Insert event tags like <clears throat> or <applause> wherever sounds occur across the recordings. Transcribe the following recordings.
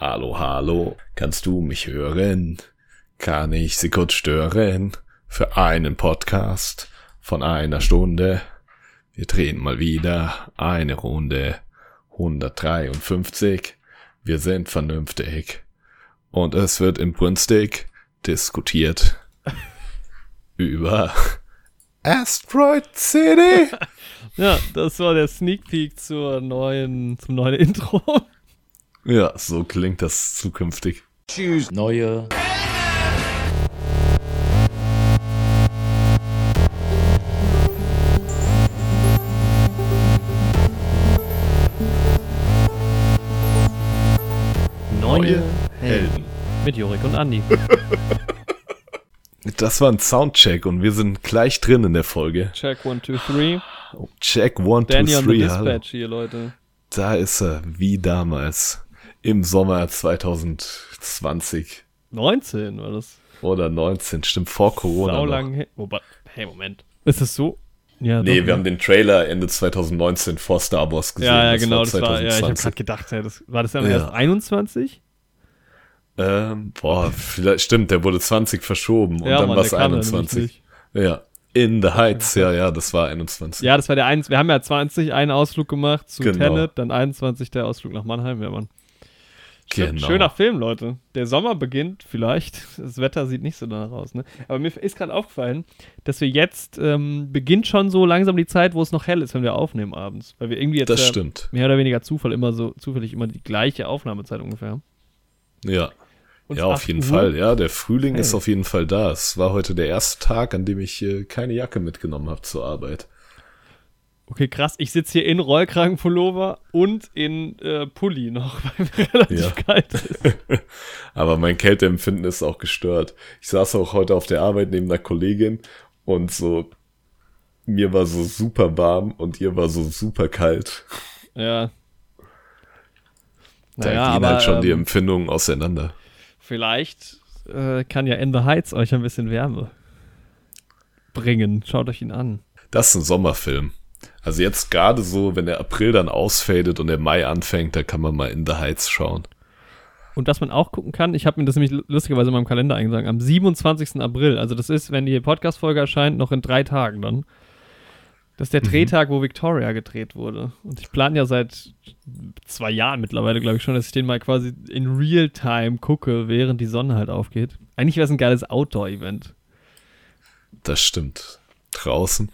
Hallo, hallo, kannst du mich hören? Kann ich Sie kurz stören? Für einen Podcast von einer Stunde. Wir drehen mal wieder eine Runde. 153. Wir sind vernünftig. Und es wird inbrünstig diskutiert <laughs> über Asteroid City. <laughs> Ja, das war der Sneak Peek zur neuen, zum neuen Intro. Ja, so klingt das zukünftig. Tschüss. Neue. Neue Helden. Mit Jorik und Andi. <laughs> Das war ein Soundcheck und wir sind gleich drin in der Folge. Check 1, 2, 3. Check one, Danny two, on the three. Hallo. Dispatch hier, Leute. Da ist er, wie damals. Im Sommer 2020 19 war das. oder 19, stimmt, vor Corona. Sau lang her. Wobei, hey, Moment. Ist das so? Ja, Nee, doch, wir ja. haben den Trailer Ende 2019 vor Star Wars gesehen. Ja, ja, genau, das war, ja, ich habe 2020. gerade gedacht, ja, das, war das dann Ja. erst 21? ähm, boah, vielleicht, stimmt, der wurde 20 verschoben und ja, dann war es der kam dann nämlich 21. nicht. Ja. In the Heights, ja, ja, das war 21. Ja, das war der eins. Wir haben ja 20 einen Ausflug gemacht zu Genau. Tenet, dann 21 der Ausflug nach Mannheim, ja, Mann. Genau. Schöner Film, Leute. Der Sommer beginnt vielleicht. Das Wetter sieht nicht so danach aus, ne? Aber mir ist gerade aufgefallen, dass wir jetzt ähm, beginnt schon so langsam die Zeit, wo es noch hell ist, wenn wir aufnehmen abends. Weil wir irgendwie jetzt Das stimmt. mehr oder weniger Zufall immer so zufällig immer die gleiche Aufnahmezeit ungefähr. haben. Ja. Und Ja, auf 8 jeden Uhr. Fall. Ja, der Frühling Hey. ist auf jeden Fall da. Es war heute der erste Tag, an dem ich äh, keine Jacke mitgenommen habe zur Arbeit. Okay, krass. Ich sitze hier in Rollkragenpullover und in äh, Pulli noch, <laughs> weil mir relativ Ja. kalt ist. <laughs> Aber mein Kälteempfinden ist auch gestört. Ich saß auch heute auf der Arbeit neben einer Kollegin und so, mir war so super warm und ihr war so super kalt. Ja. Da Naja, gehen aber halt schon die ähm, Empfindungen auseinander. vielleicht äh, kann ja In the Heights euch ein bisschen Wärme bringen. Schaut euch ihn an. Das ist ein Sommerfilm. Also jetzt gerade so, wenn der April dann ausfadet und der Mai anfängt, da kann man mal in the Heights schauen. Und was man auch gucken kann, ich habe mir das nämlich lustigerweise in meinem Kalender eingetragen, am 27. April, also das ist, wenn die Podcast-Folge erscheint, noch in drei Tagen dann. Das ist der Drehtag, wo Victoria gedreht wurde. Und ich plane ja seit zwei Jahren mittlerweile, glaube ich schon, dass ich den mal quasi in Real-Time gucke, während die Sonne halt aufgeht. Eigentlich wäre es ein geiles Outdoor-Event. Das stimmt. Draußen.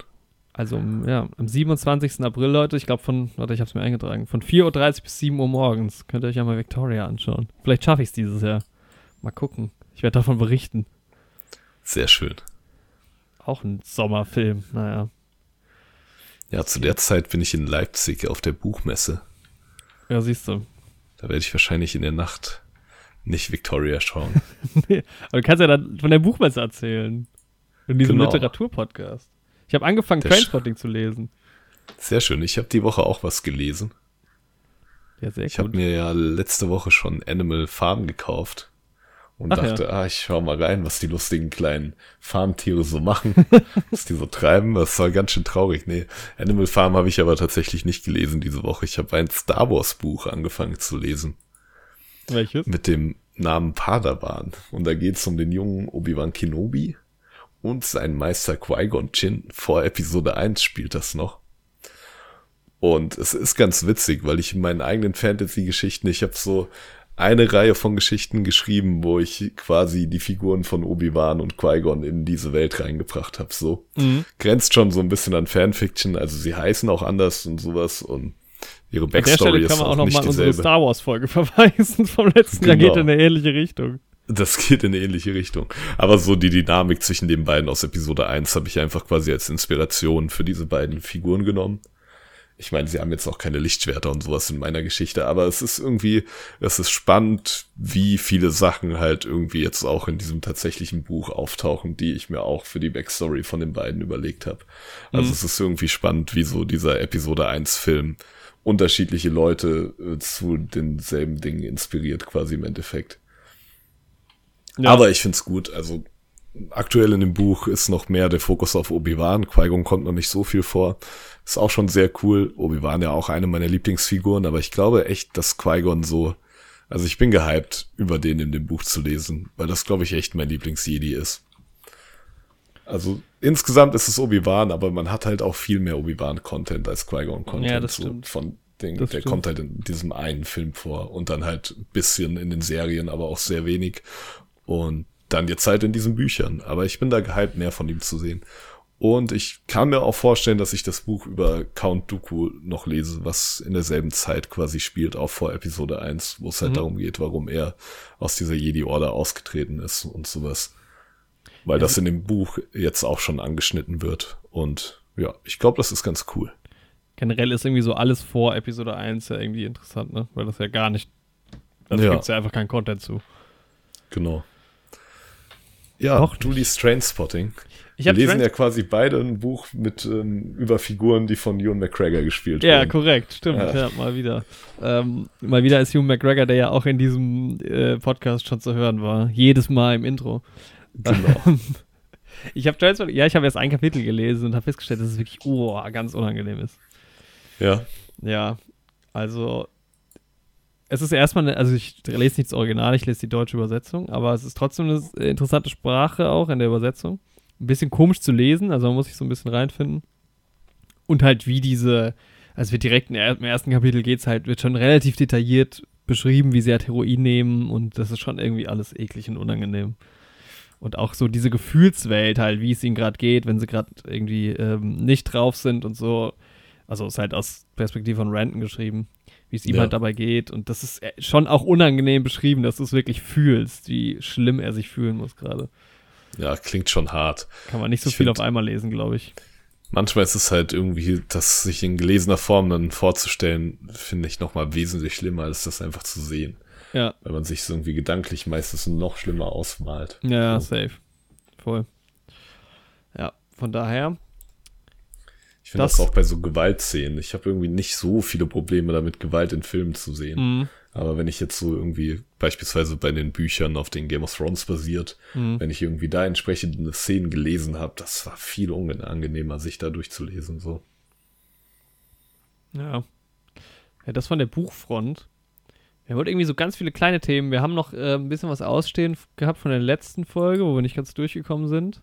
Also ja, am 27. April, Leute, ich glaube von, warte, ich habe es mir eingetragen, von 4.30 Uhr bis 7 Uhr morgens könnt ihr euch ja mal Victoria anschauen. Vielleicht schaffe ich es dieses Jahr. Mal gucken. Ich werde davon berichten. Sehr schön. Auch ein Sommerfilm, naja. Ja, zu der Zeit bin ich in Leipzig auf der Buchmesse. Ja, siehst du. Da werde ich wahrscheinlich in der Nacht nicht Victoria schauen. <laughs> Nee, Aber du kannst ja dann von der Buchmesse erzählen. In diesem Genau. Literaturpodcast. Ich habe angefangen, Der Trainspotting zu lesen. Sehr schön. Ich habe die Woche auch was gelesen. Ja, sehr Ich habe mir ja letzte Woche schon Animal Farm gekauft und Ach ja. dachte, ah, ich schau mal rein, was die lustigen kleinen Farmtiere so machen, <laughs> was die so treiben. Das war ganz schön traurig. Nee, Animal Farm habe ich aber tatsächlich nicht gelesen diese Woche. Ich habe ein Star Wars Buch angefangen zu lesen Welches? mit dem Namen Padawan. Und da geht's um den jungen Obi-Wan Kenobi und seinen Meister Qui-Gon Jinn. Vor Episode 1 spielt das noch. Und es ist ganz witzig, weil ich in meinen eigenen Fantasy-Geschichten, ich habe so eine Reihe von Geschichten geschrieben, wo ich quasi die Figuren von Obi-Wan und Qui-Gon in diese Welt reingebracht habe. So Mhm. grenzt schon so ein bisschen an Fanfiction, also sie heißen auch anders und sowas und ihre An der Backstory Stelle ist kann man auch, auch noch nicht mal an unsere dieselbe. Star Wars-Folge <laughs> verweisen vom letzten Jahr. Genau. Geht in eine ähnliche Richtung. Das geht in eine ähnliche Richtung. Aber so die Dynamik zwischen den beiden aus Episode 1 habe ich einfach quasi als Inspiration für diese beiden Figuren genommen. Ich meine, sie haben jetzt auch keine Lichtschwerter und sowas in meiner Geschichte, aber es ist irgendwie, es ist spannend, wie viele Sachen halt irgendwie jetzt auch in diesem tatsächlichen Buch auftauchen, die ich mir auch für die Backstory von den beiden überlegt habe. Also Mhm. es ist irgendwie spannend, wie so dieser Episode 1 Film unterschiedliche Leute äh, zu denselben Dingen inspiriert, quasi im Endeffekt. Ja. Aber ich find's gut. Also aktuell in dem Buch ist noch mehr der Fokus auf Obi-Wan. Qui-Gon kommt noch nicht so viel vor. Ist auch schon sehr cool. Obi-Wan ja auch eine meiner Lieblingsfiguren, aber ich glaube echt, dass Qui-Gon so Also ich bin gehypt, über den in dem Buch zu lesen, weil das, glaube ich, echt mein Lieblings-Jedi ist. Also insgesamt ist es Obi-Wan, aber man hat halt auch viel mehr Obi-Wan-Content als Qui-Gon-Content. Ja, das so stimmt. von den, Das der stimmt. kommt halt in diesem einen Film vor und dann halt ein bisschen in den Serien, aber auch sehr wenig. Und dann jetzt halt in diesen Büchern. Aber ich bin da gehypt, mehr von ihm zu sehen. Und ich kann mir auch vorstellen, dass ich das Buch über Count Dooku noch lese, was in derselben Zeit quasi spielt, auch vor Episode 1, wo es halt Mhm. darum geht, warum er aus dieser Jedi-Order ausgetreten ist und sowas. Weil das in dem Buch jetzt auch schon angeschnitten wird. Und ja, ich glaube, das ist ganz cool. Generell ist irgendwie so alles vor Episode 1 ja irgendwie interessant, ne? Weil das ja gar nicht. Also Ja. gibt es ja einfach keinen Content zu. Genau. Ja, Doch du liest Trainspotting. Wir lesen ja quasi beide ein Buch mit ähm, über Figuren, die von Ewan McGregor gespielt Ja, wurden. korrekt, stimmt, Ja. ja, mal wieder. Ähm, mal wieder ist Hugh McGregor, der ja auch in diesem äh, Podcast schon zu hören war. Jedes Mal im Intro. Genau. <laughs> Ich habe Trainspotting, ja, ich habe erst ein Kapitel gelesen und habe festgestellt, dass es wirklich oh, ganz unangenehm ist. ja. Ja, also es ist erstmal, also ich lese nicht das Original, ich lese die deutsche Übersetzung, aber es ist trotzdem eine interessante Sprache auch in der Übersetzung. Ein bisschen komisch zu lesen, also man muss sich so ein bisschen reinfinden. Und halt wie diese, also wird direkt im ersten Kapitel geht's halt, wird schon relativ detailliert beschrieben, wie sie halt Heroin nehmen und das ist schon irgendwie alles eklig und unangenehm. Und auch so diese Gefühlswelt halt, wie es ihnen gerade geht, wenn sie gerade irgendwie ähm, nicht drauf sind und so. Also ist halt aus Perspektive von Random geschrieben, wie es ihm Ja. halt dabei geht. Und das ist äh, schon auch unangenehm beschrieben, dass du es wirklich fühlst, wie schlimm er sich fühlen muss gerade. ja, klingt schon hart. Kann man nicht so Ich viel auf einmal lesen, glaube ich. Manchmal ist es halt irgendwie, das sich in gelesener Form dann vorzustellen, finde ich nochmal wesentlich schlimmer, als das einfach zu sehen. Ja, Weil man sich so irgendwie gedanklich meistens noch schlimmer ausmalt. ja, ja, So. safe. Voll. Ja, von daher, Ich finde das, Das- auch bei so Gewaltszenen. Ich habe irgendwie nicht so viele Probleme damit, Gewalt in Filmen zu sehen. mh, Aber wenn ich jetzt so irgendwie, beispielsweise bei den Büchern, auf denen Game of Thrones basiert, mh. wenn ich irgendwie da entsprechende Szenen gelesen habe, das war viel unangenehmer, sich da durchzulesen. So. Ja. Ja, das von der Buchfront. Wir heute irgendwie so ganz viele kleine Themen. Wir haben noch äh, ein bisschen was ausstehen gehabt von der letzten Folge, wo wir nicht ganz durchgekommen sind.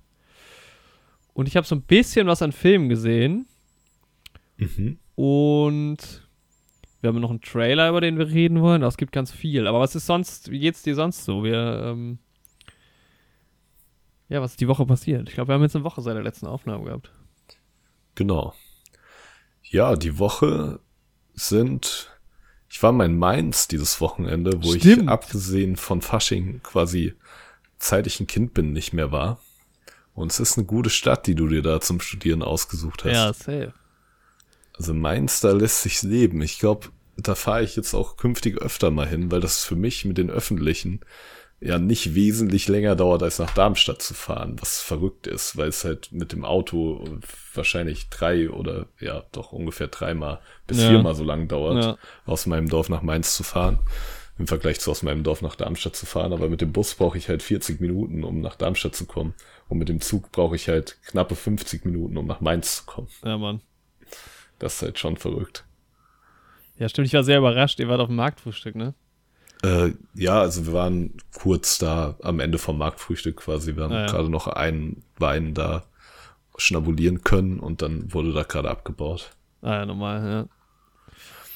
Und ich habe so ein bisschen was an Filmen gesehen. Mhm. Und wir haben noch einen Trailer, über den wir reden wollen. Es gibt ganz viel. Aber was ist sonst, wie geht's dir sonst so? Wir, ähm ja, was ist die Woche passiert? Ich glaube, wir haben jetzt eine Woche seit der letzten Aufnahme gehabt. Genau. Ja, die Woche sind. Ich war mal in Mainz dieses Wochenende, wo ich Stimmt. abgesehen von Fasching quasi seit ich ein Kind bin nicht mehr war. Und es ist eine gute Stadt, die du dir da zum Studieren ausgesucht hast. Ja, safe. Also Mainz, da lässt sich leben. Ich glaube, da fahre ich jetzt auch künftig öfter mal hin, weil das für mich mit den Öffentlichen ja nicht wesentlich länger dauert, als nach Darmstadt zu fahren, was verrückt ist, weil es halt mit dem Auto wahrscheinlich drei oder ja doch ungefähr dreimal bis Ja. viermal so lang dauert, Ja. aus meinem Dorf nach Mainz zu fahren, im Vergleich zu aus meinem Dorf nach Darmstadt zu fahren. Aber mit dem Bus brauche ich halt 40 Minuten, um nach Darmstadt zu kommen. Und mit dem Zug brauche ich halt knappe 50 Minuten, um nach Mainz zu kommen. Ja, Mann. Das ist halt schon verrückt. Ja, stimmt. Ich war sehr überrascht. Ihr wart auf dem Marktfrühstück, ne? Äh, ja, also wir waren kurz da am Ende vom Marktfrühstück quasi. Wir haben Ah, ja. gerade noch einen Wein da schnabulieren können und dann wurde da gerade abgebaut. Ah ja, normal, ja.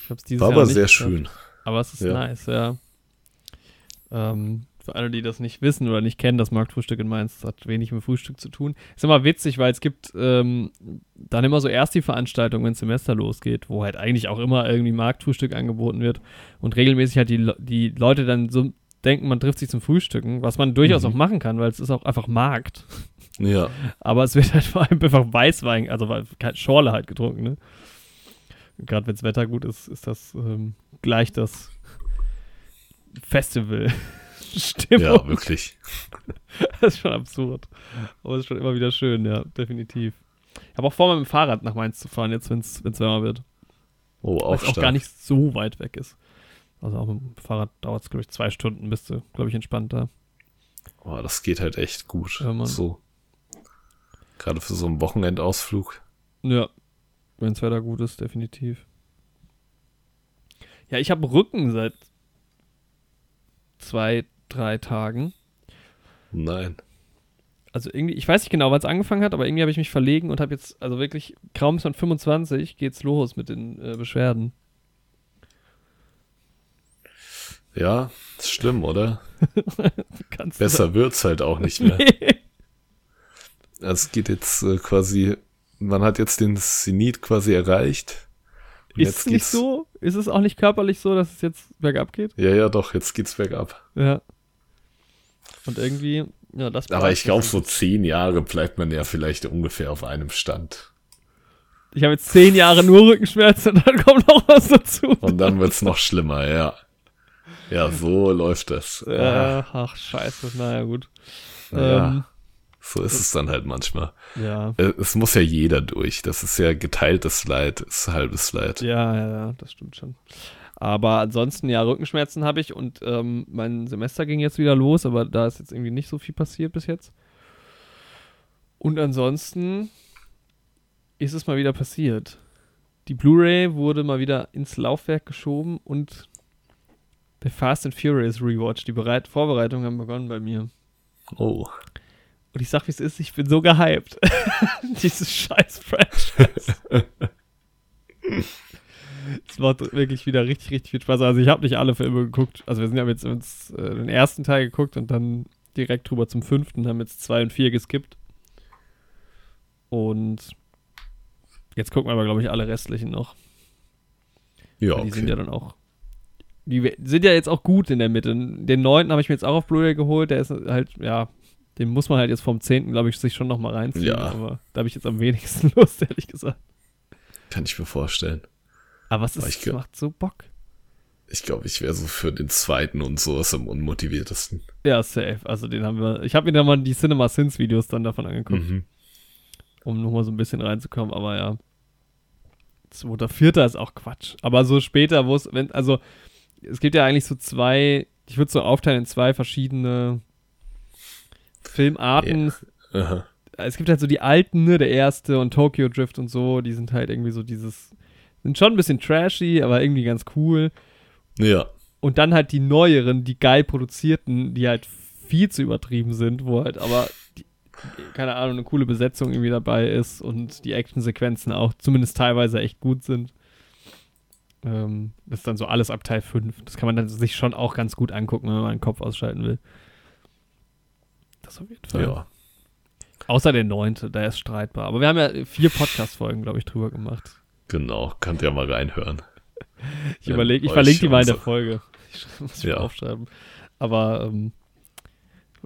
Ich hab's dieses War Jahr aber sehr geschafft. schön. Aber es ist Ja. nice, ja. Ähm, für alle, die das nicht wissen oder nicht kennen, das Marktfrühstück in Mainz hat wenig mit Frühstück zu tun. Ist immer witzig, weil es gibt ähm, dann immer so erst die Veranstaltung, wenn Semester losgeht, wo halt eigentlich auch immer irgendwie Marktfrühstück angeboten wird und regelmäßig halt die, die Leute dann so denken, man trifft sich zum Frühstücken, was man durchaus Mhm. auch machen kann, weil es ist auch einfach Markt. Ja, Aber es wird halt <laughs> vor allem einfach Weißwein, also Schorle halt getrunken, ne? Gerade wenn das Wetter gut ist, ist das ähm, gleich das Festival. Stimmung. ja, wirklich. <laughs> Das ist schon absurd. Aber es ist schon immer wieder schön, ja, definitiv. Ich habe auch vor, mit dem Fahrrad nach Mainz zu fahren, jetzt, wenn es wärmer wird. Oh, auch es auch gar nicht so weit weg ist. Also auch mit dem Fahrrad dauert es, glaube ich, zwei Stunden, bist du, glaube ich, entspannt da. Oh, das geht halt echt gut. Ja, so. Gerade für so einen Wochenendausflug. Ja, wenn das Wetter gut ist, definitiv. Ja, ich habe Rücken seit zwei, drei Tagen. Nein. Also irgendwie, ich weiß nicht genau, wann es angefangen hat, aber irgendwie habe ich mich verlegen und habe jetzt, also wirklich, kaum man 25, geht's los mit den äh, Beschwerden. Ja, ist schlimm, oder? <laughs> Besser wird's halt auch nicht mehr. Nee. <laughs> Es geht jetzt äh, quasi, man hat jetzt den Zenit quasi erreicht. Ist es nicht so? Ist es auch nicht körperlich so, dass es jetzt bergab geht? Ja, ja, doch, jetzt geht's bergab. Ja. Und irgendwie, ja, das Aber ich glaube, so zehn Jahre bleibt man ja vielleicht ungefähr auf einem Stand. Ich habe jetzt zehn Jahre nur Rückenschmerzen und dann kommt noch was dazu. Und dann wird's noch schlimmer, ja. Ja, so läuft das. Ah, Äh, ach, scheiße. Naja, gut. ja, Ähm, so ist es dann halt manchmal. ja. Äh, Es muss ja jeder durch. Das ist ja geteiltes Leid, ist halbes Leid. Ja, ja, ja, das stimmt schon. Aber ansonsten, ja, Rückenschmerzen habe ich und ähm, mein Semester ging jetzt wieder los, aber da ist jetzt irgendwie nicht so viel passiert bis jetzt. Und ansonsten ist es mal wieder passiert. Die Blu-ray wurde mal wieder ins Laufwerk geschoben und der Fast and Furious Rewatch, die Bereit Vorbereitungen haben begonnen bei mir. Oh. Und ich sag, wie es ist, ich bin so gehypt. <laughs> Dieses scheiß Franchise. <laughs> Es macht wirklich wieder richtig, richtig viel Spaß. Also ich habe nicht alle Filme geguckt. Also wir sind ja jetzt uns äh, den ersten Teil geguckt und dann direkt drüber zum fünften, haben jetzt zwei und vier geskippt. Und jetzt gucken wir aber, glaube ich, alle restlichen noch. Ja, Die sind okay. ja dann auch. Die sind ja jetzt auch gut in der Mitte. Den neunten habe ich mir jetzt auch auf Blu-ray geholt. Der ist halt, ja, den muss man halt jetzt vom zehnten, glaube ich, sich schon nochmal reinziehen. Ja. Aber da habe ich jetzt am wenigsten <laughs> Lust, ehrlich gesagt. Kann ich mir vorstellen. Aber es ist, ich es gl- macht so Bock. Ich glaube, ich wäre so für den zweiten und sowas am unmotiviertesten. Ja, safe. Also den haben wir. Ich habe mir dann mal die Cinema Sins Videos dann davon angeguckt, Mhm. um nochmal so ein bisschen reinzukommen. Aber ja. Zweiter, vierter ist auch Quatsch. Aber so später, wo es, wenn, also es gibt ja eigentlich so zwei, ich würde so aufteilen in zwei verschiedene Filmarten. Aha. Es gibt halt so die alten, ne, der erste und Tokyo Drift und so, die sind halt irgendwie so dieses, sind schon ein bisschen trashy, aber irgendwie ganz cool. Ja. Und dann halt die neueren, die geil produzierten, die halt viel zu übertrieben sind, wo halt aber, die, keine Ahnung, eine coole Besetzung irgendwie dabei ist und die Actionsequenzen auch zumindest teilweise echt gut sind. Ähm, das ist dann so alles ab Teil 5. Das kann man dann sich schon auch ganz gut angucken, wenn man den Kopf ausschalten will. Das auf jeden Fall. Ja. Außer der neunte, der ist streitbar. Aber wir haben ja vier Podcast-Folgen, glaube ich, drüber gemacht. Genau. Könnt ihr mal reinhören. <laughs> Ich überlege, ich verlinke die mal in der Folge. <laughs> Ich muss Ja. aufschreiben. Aber ähm,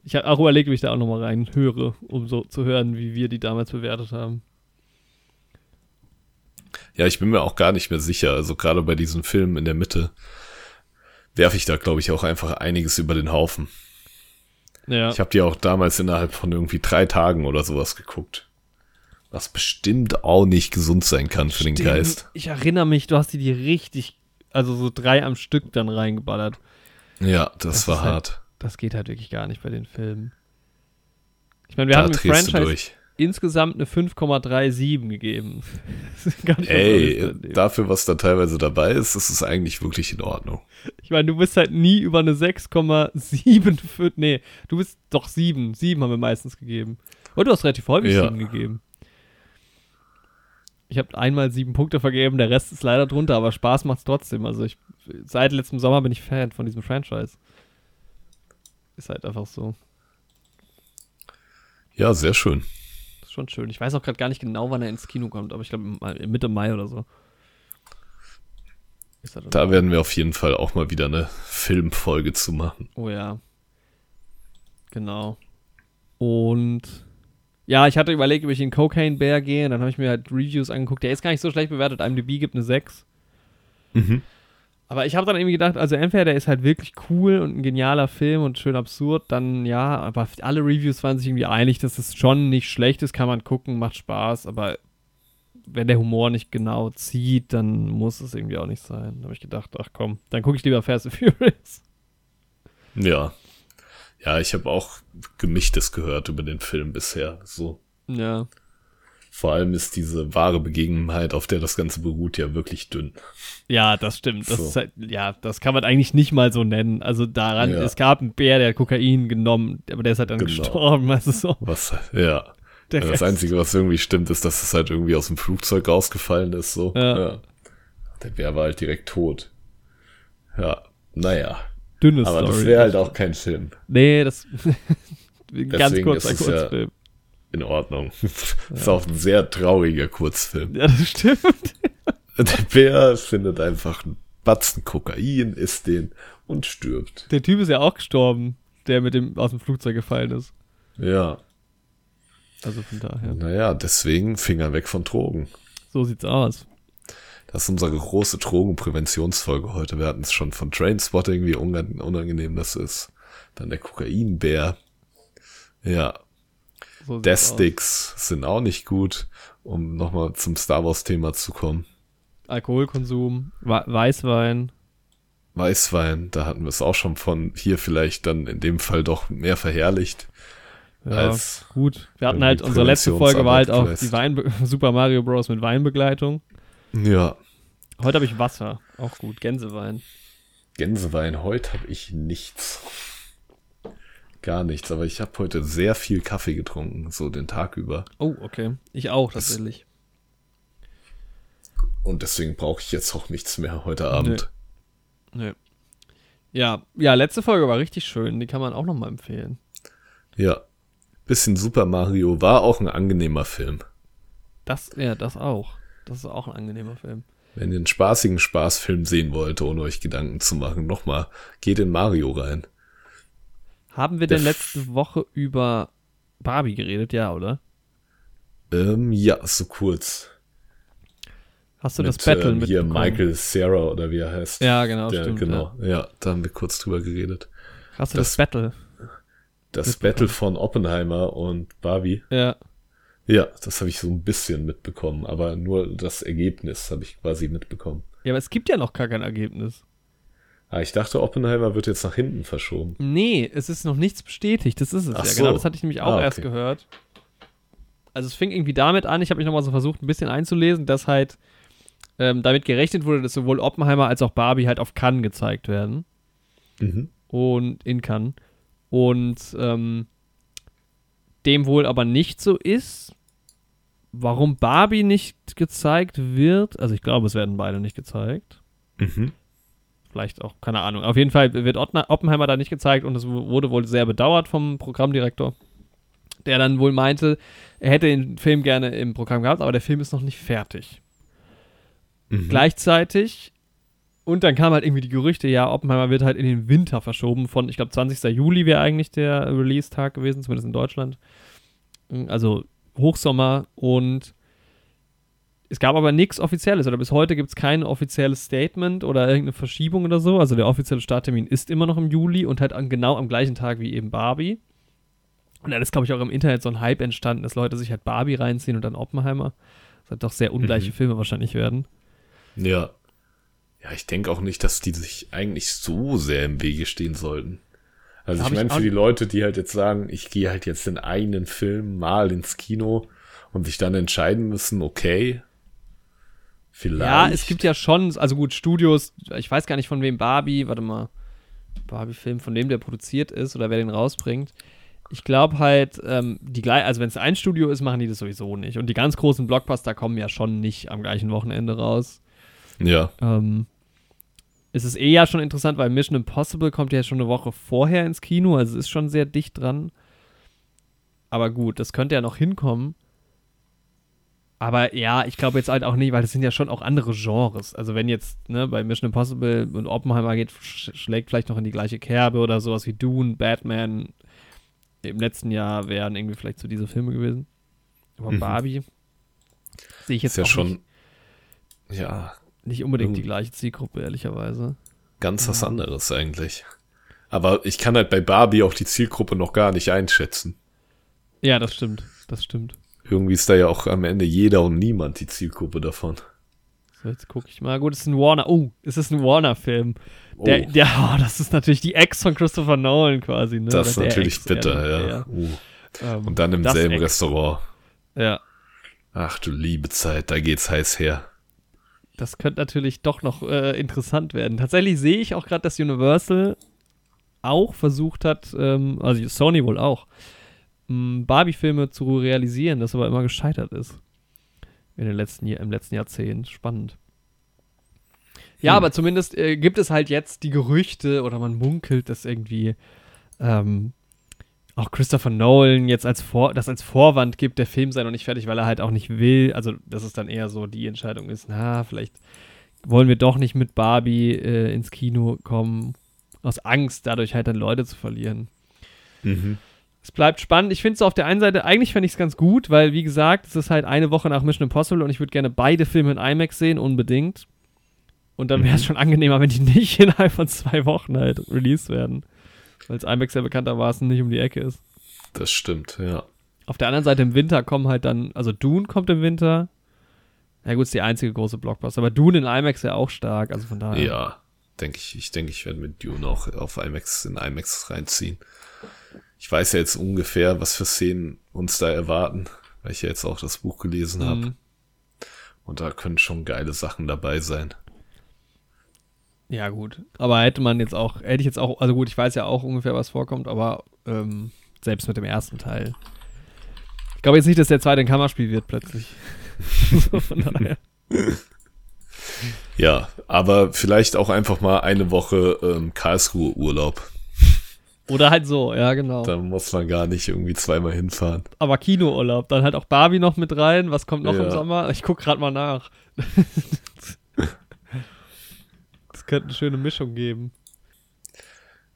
ich habe auch überlegt, ob ich da auch nochmal reinhöre, um so zu hören, wie wir die damals bewertet haben. Ja, ich bin mir auch gar nicht mehr sicher. Also gerade bei diesen Filmen in der Mitte werfe ich da, glaube ich, auch einfach einiges über den Haufen. Ja, Ich habe die auch damals innerhalb von irgendwie drei Tagen oder sowas geguckt. Was bestimmt auch nicht gesund sein kann für den Stimmt. Geist. Ich erinnere mich, du hast die die richtig, also so drei am Stück dann reingeballert. Ja, das, Das war halt- hart. Das geht halt wirklich gar nicht bei den Filmen. Ich meine, wir Da haben du Franchise durch. insgesamt eine 5,37 gegeben. <laughs> Ey, dafür, was da teilweise dabei ist, ist es eigentlich wirklich in Ordnung. Ich meine, du bist halt nie über eine 6,75. Nee, du bist doch 7. 7 haben wir meistens gegeben. Und du hast relativ häufig Ja. 7 gegeben. Ich habe einmal 7 Punkte vergeben, der Rest ist leider drunter, aber Spaß macht's trotzdem. Also ich seit letztem Sommer bin ich Fan von diesem Franchise. Ist halt einfach so. Ja, sehr schön. Ist schon schön. Ich weiß auch gerade gar nicht genau, wann er ins Kino kommt, aber ich glaube Mitte Mai oder so. Ist dann Da werden wir auf jeden Fall auch mal wieder eine Filmfolge zu machen. Oh ja. Genau. Und ja, ich hatte überlegt, ob ich in Cocaine Bear gehe. Dann habe ich mir halt Reviews angeguckt. Der ist gar nicht so schlecht bewertet. IMDb gibt eine 6. Mhm. Aber ich habe dann irgendwie gedacht, also entweder der ist halt wirklich cool und ein genialer Film und schön absurd, dann ja, aber alle Reviews waren sich irgendwie einig, dass es schon nicht schlecht ist, kann man gucken, macht Spaß, aber wenn der Humor nicht genau zieht, dann muss es irgendwie auch nicht sein. Da habe ich gedacht, ach komm, dann gucke ich lieber Fast and Furious. Ja. Ja, ich habe auch Gemischtes gehört über den Film bisher. So. Ja. Vor allem ist diese wahre Begebenheit, auf der das Ganze beruht, ja wirklich dünn. Ja, das stimmt. Das So. ist halt, ja, das kann man eigentlich nicht mal so nennen. Also daran, Ja. es gab einen Bär, der hat Kokain genommen, aber der ist halt dann Genau. gestorben. <laughs> Also so. Was, ja. Der das Einzige, was irgendwie stimmt, ist, dass es halt irgendwie aus dem Flugzeug rausgefallen ist, so. Ja. Der Bär war halt direkt tot. Ja, naja. Dünne Aber Story. das wäre halt auch kein Film. Nee, das. <laughs> ein ganz kurzer ist es ja- Kurzfilm. In Ordnung. <laughs> ist auch ein sehr trauriger Kurzfilm. Ja. das stimmt. <laughs> Der Bär findet einfach einen Batzen Kokain, isst den und stirbt. Der Typ ist ja auch gestorben, der mit dem aus dem Flugzeug gefallen ist. Ja. Also von daher. Naja, deswegen Finger weg von Drogen. So sieht's aus. Das ist unsere große Drogenpräventionsfolge heute. Wir hatten es schon von Trainspotting, wie unang- unangenehm das ist. Dann der Kokainbär. Ja, So. Sticks sind auch nicht gut, um nochmal zum Star Wars-Thema zu kommen. Alkoholkonsum, Weißwein. Weißwein, da hatten wir es auch schon von. Hier vielleicht dann in dem Fall doch mehr verherrlicht. Ja, Als gut. Wir hatten halt, unsere letzte Folge war halt auch die Weinbe <laughs> Super Mario Bros. mit Weinbegleitung. Ja, Heute habe ich Wasser. Auch gut. Gänsewein. Gänsewein, heute habe ich nichts. Gar nichts, aber ich habe heute sehr viel Kaffee getrunken, so den Tag über. Oh, okay. Ich auch Das- tatsächlich. Und deswegen brauche ich jetzt auch nichts mehr heute Abend. Nee. Ja, ja, letzte Folge war richtig schön. Die kann man auch nochmal empfehlen. Ja. Bisschen Super Mario war auch ein angenehmer Film. Das, ja, das auch. Das ist auch ein angenehmer Film. Wenn ihr einen spaßigen Spaßfilm sehen wollt, ohne euch Gedanken zu machen, nochmal, geht in Mario rein. Haben wir Der denn letzte Woche über Barbie geredet? Ja, oder? Ähm, ja, so kurz. Hast du das Mit, Battle ähm, mit Hier Michael Sarah oder wie er heißt. Ja, genau, Der, stimmt. genau. Ja. da haben wir kurz drüber geredet. Ja. Hast du das, Das- Battle? Das. Battle von Oppenheimer und Barbie. Ja. Ja, das habe ich so ein bisschen mitbekommen, aber nur das Ergebnis habe ich quasi mitbekommen. Ja, aber es gibt ja noch gar kein Ergebnis. Ah, ich dachte, Oppenheimer wird jetzt nach hinten verschoben. Nee, es ist noch nichts bestätigt. Das ist es Ach ja. so. Genau, das hatte ich nämlich auch Ah, erst okay. gehört. Also es fing irgendwie damit an, ich habe mich nochmal so versucht, ein bisschen einzulesen, dass halt ähm, damit gerechnet wurde, dass sowohl Oppenheimer als auch Barbie halt auf Cannes gezeigt werden. Mhm. Und in Cannes. Und ähm, dem wohl aber nicht so ist. Warum Barbie nicht gezeigt wird, also ich glaube, es werden beide nicht gezeigt. Mhm. Vielleicht auch, keine Ahnung. Auf jeden Fall wird Oppenheimer da nicht gezeigt und es wurde wohl sehr bedauert vom Programmdirektor, der dann wohl meinte, er hätte den Film gerne im Programm gehabt, aber der Film ist noch nicht fertig. Mhm. Gleichzeitig, und dann kamen halt irgendwie die Gerüchte, ja, Oppenheimer wird halt in den Winter verschoben von, ich glaube, 20. Juli wäre eigentlich der Release-Tag gewesen, zumindest in Deutschland. Also Hochsommer und es gab aber nichts Offizielles oder bis heute gibt es kein offizielles Statement oder irgendeine Verschiebung oder so. Also der offizielle Starttermin ist immer noch im Juli und halt an, genau am gleichen Tag wie eben Barbie. Und dann ist, glaube ich, auch im Internet so ein Hype entstanden, dass Leute sich halt Barbie reinziehen und dann Oppenheimer. Das halt doch sehr ungleiche Mhm. Filme wahrscheinlich werden. Ja. Ja, ich denke auch nicht, dass die sich eigentlich so sehr im Wege stehen sollten. Also ich meine, für die Leute, die halt jetzt sagen, ich gehe halt jetzt in einen Film mal ins Kino und sich dann entscheiden müssen, okay, vielleicht. Ja, es gibt ja schon, also gut, Studios, ich weiß gar nicht von wem Barbie, warte mal, Barbie-Film, von dem der produziert ist oder wer den rausbringt. Ich glaube halt, ähm, die gleich, also wenn es ein Studio ist, machen die das sowieso nicht. Und die ganz großen Blockbuster kommen ja schon nicht am gleichen Wochenende raus. Ja, Ähm, es ist eh ja schon interessant, weil Mission Impossible kommt ja schon eine Woche vorher ins Kino, also es ist schon sehr dicht dran. Aber gut, das könnte ja noch hinkommen. Aber ja, ich glaube jetzt halt auch nicht, weil das sind ja schon auch andere Genres. Also wenn jetzt ne, bei Mission Impossible und Oppenheimer geht, sch schlägt vielleicht noch in die gleiche Kerbe oder sowas wie Dune, Batman. Im letzten Jahr wären irgendwie vielleicht so diese Filme gewesen. Aber Mhm. Barbie sehe ich jetzt ist ja auch schon, nicht, ja, nicht unbedingt die irgendwie- gleiche Zielgruppe, ehrlicherweise. ganz was anderes eigentlich. Aber ich kann halt bei Barbie auch die Zielgruppe noch gar nicht einschätzen. Ja, das stimmt. Das stimmt. Irgendwie ist da ja auch am Ende jeder und niemand die Zielgruppe davon. So, jetzt gucke ich mal. Gut, es ist ein Warner. Oh, es ist ein Warner-Film. Der, Oh. der, oh, das ist natürlich die Ex von Christopher Nolan quasi. Ne? Das ist natürlich Ex, bitter, ja. Uh. eher. Ähm, Und dann im selben Ex. Restaurant. Ja. Ach du liebe Zeit, da geht's heiß her. Das könnte natürlich doch noch äh, interessant werden. Tatsächlich sehe ich auch gerade, dass Universal auch versucht hat, ähm, also Sony wohl auch, ähm, Barbie-Filme zu realisieren, das aber immer gescheitert ist. In den letzten, Im letzten Jahrzehnt. Spannend. Ja, hm. aber zumindest äh, gibt es halt jetzt die Gerüchte oder man munkelt, dass irgendwie ähm, auch Christopher Nolan jetzt als Vor das als Vorwand gibt, der Film sei noch nicht fertig, weil er halt auch nicht will. Also, dass es dann eher so die Entscheidung ist, na, vielleicht wollen wir doch nicht mit Barbie äh, ins Kino kommen, aus Angst, dadurch halt dann Leute zu verlieren. Mhm. Es bleibt spannend. Ich finde es auf der einen Seite, eigentlich fände ich es ganz gut, weil, wie gesagt, es ist halt eine Woche nach Mission Impossible und ich würde gerne beide Filme in IMAX sehen, unbedingt. Und dann wäre es mhm. schon angenehmer, wenn die nicht <laughs> innerhalb von zwei Wochen halt released werden. Weil es IMAX ja bekanntermaßen nicht um die Ecke ist. Das stimmt, ja. Auf der anderen Seite im Winter kommen halt dann, also Dune kommt im Winter. Ja gut, ist die einzige große Blockbuster. Aber Dune in IMAX ja auch stark, also von daher. Ja, denke ich. Ich denke, ich werde mit Dune auch auf IMAX in IMAX reinziehen. Ich weiß ja jetzt ungefähr, was für Szenen uns da erwarten, weil ich ja jetzt auch das Buch gelesen habe. Mhm. Und da können schon geile Sachen dabei sein. Ja, gut. Aber hätte man jetzt auch, hätte ich jetzt auch, also gut, ich weiß ja auch ungefähr, was vorkommt, aber ähm, selbst mit dem ersten Teil. Ich glaube jetzt nicht, dass der zweite ein Kammerspiel wird plötzlich. <laughs> Von daher. Ja, aber vielleicht auch einfach mal eine Woche ähm, Karlsruhe Urlaub. Oder halt so, ja, genau. Da muss man gar nicht irgendwie zweimal hinfahren. Aber Kinourlaub, dann halt auch Barbie noch mit rein. Was kommt noch ja. im Sommer? Ich guck gerade mal nach. <laughs> könnte eine schöne Mischung geben.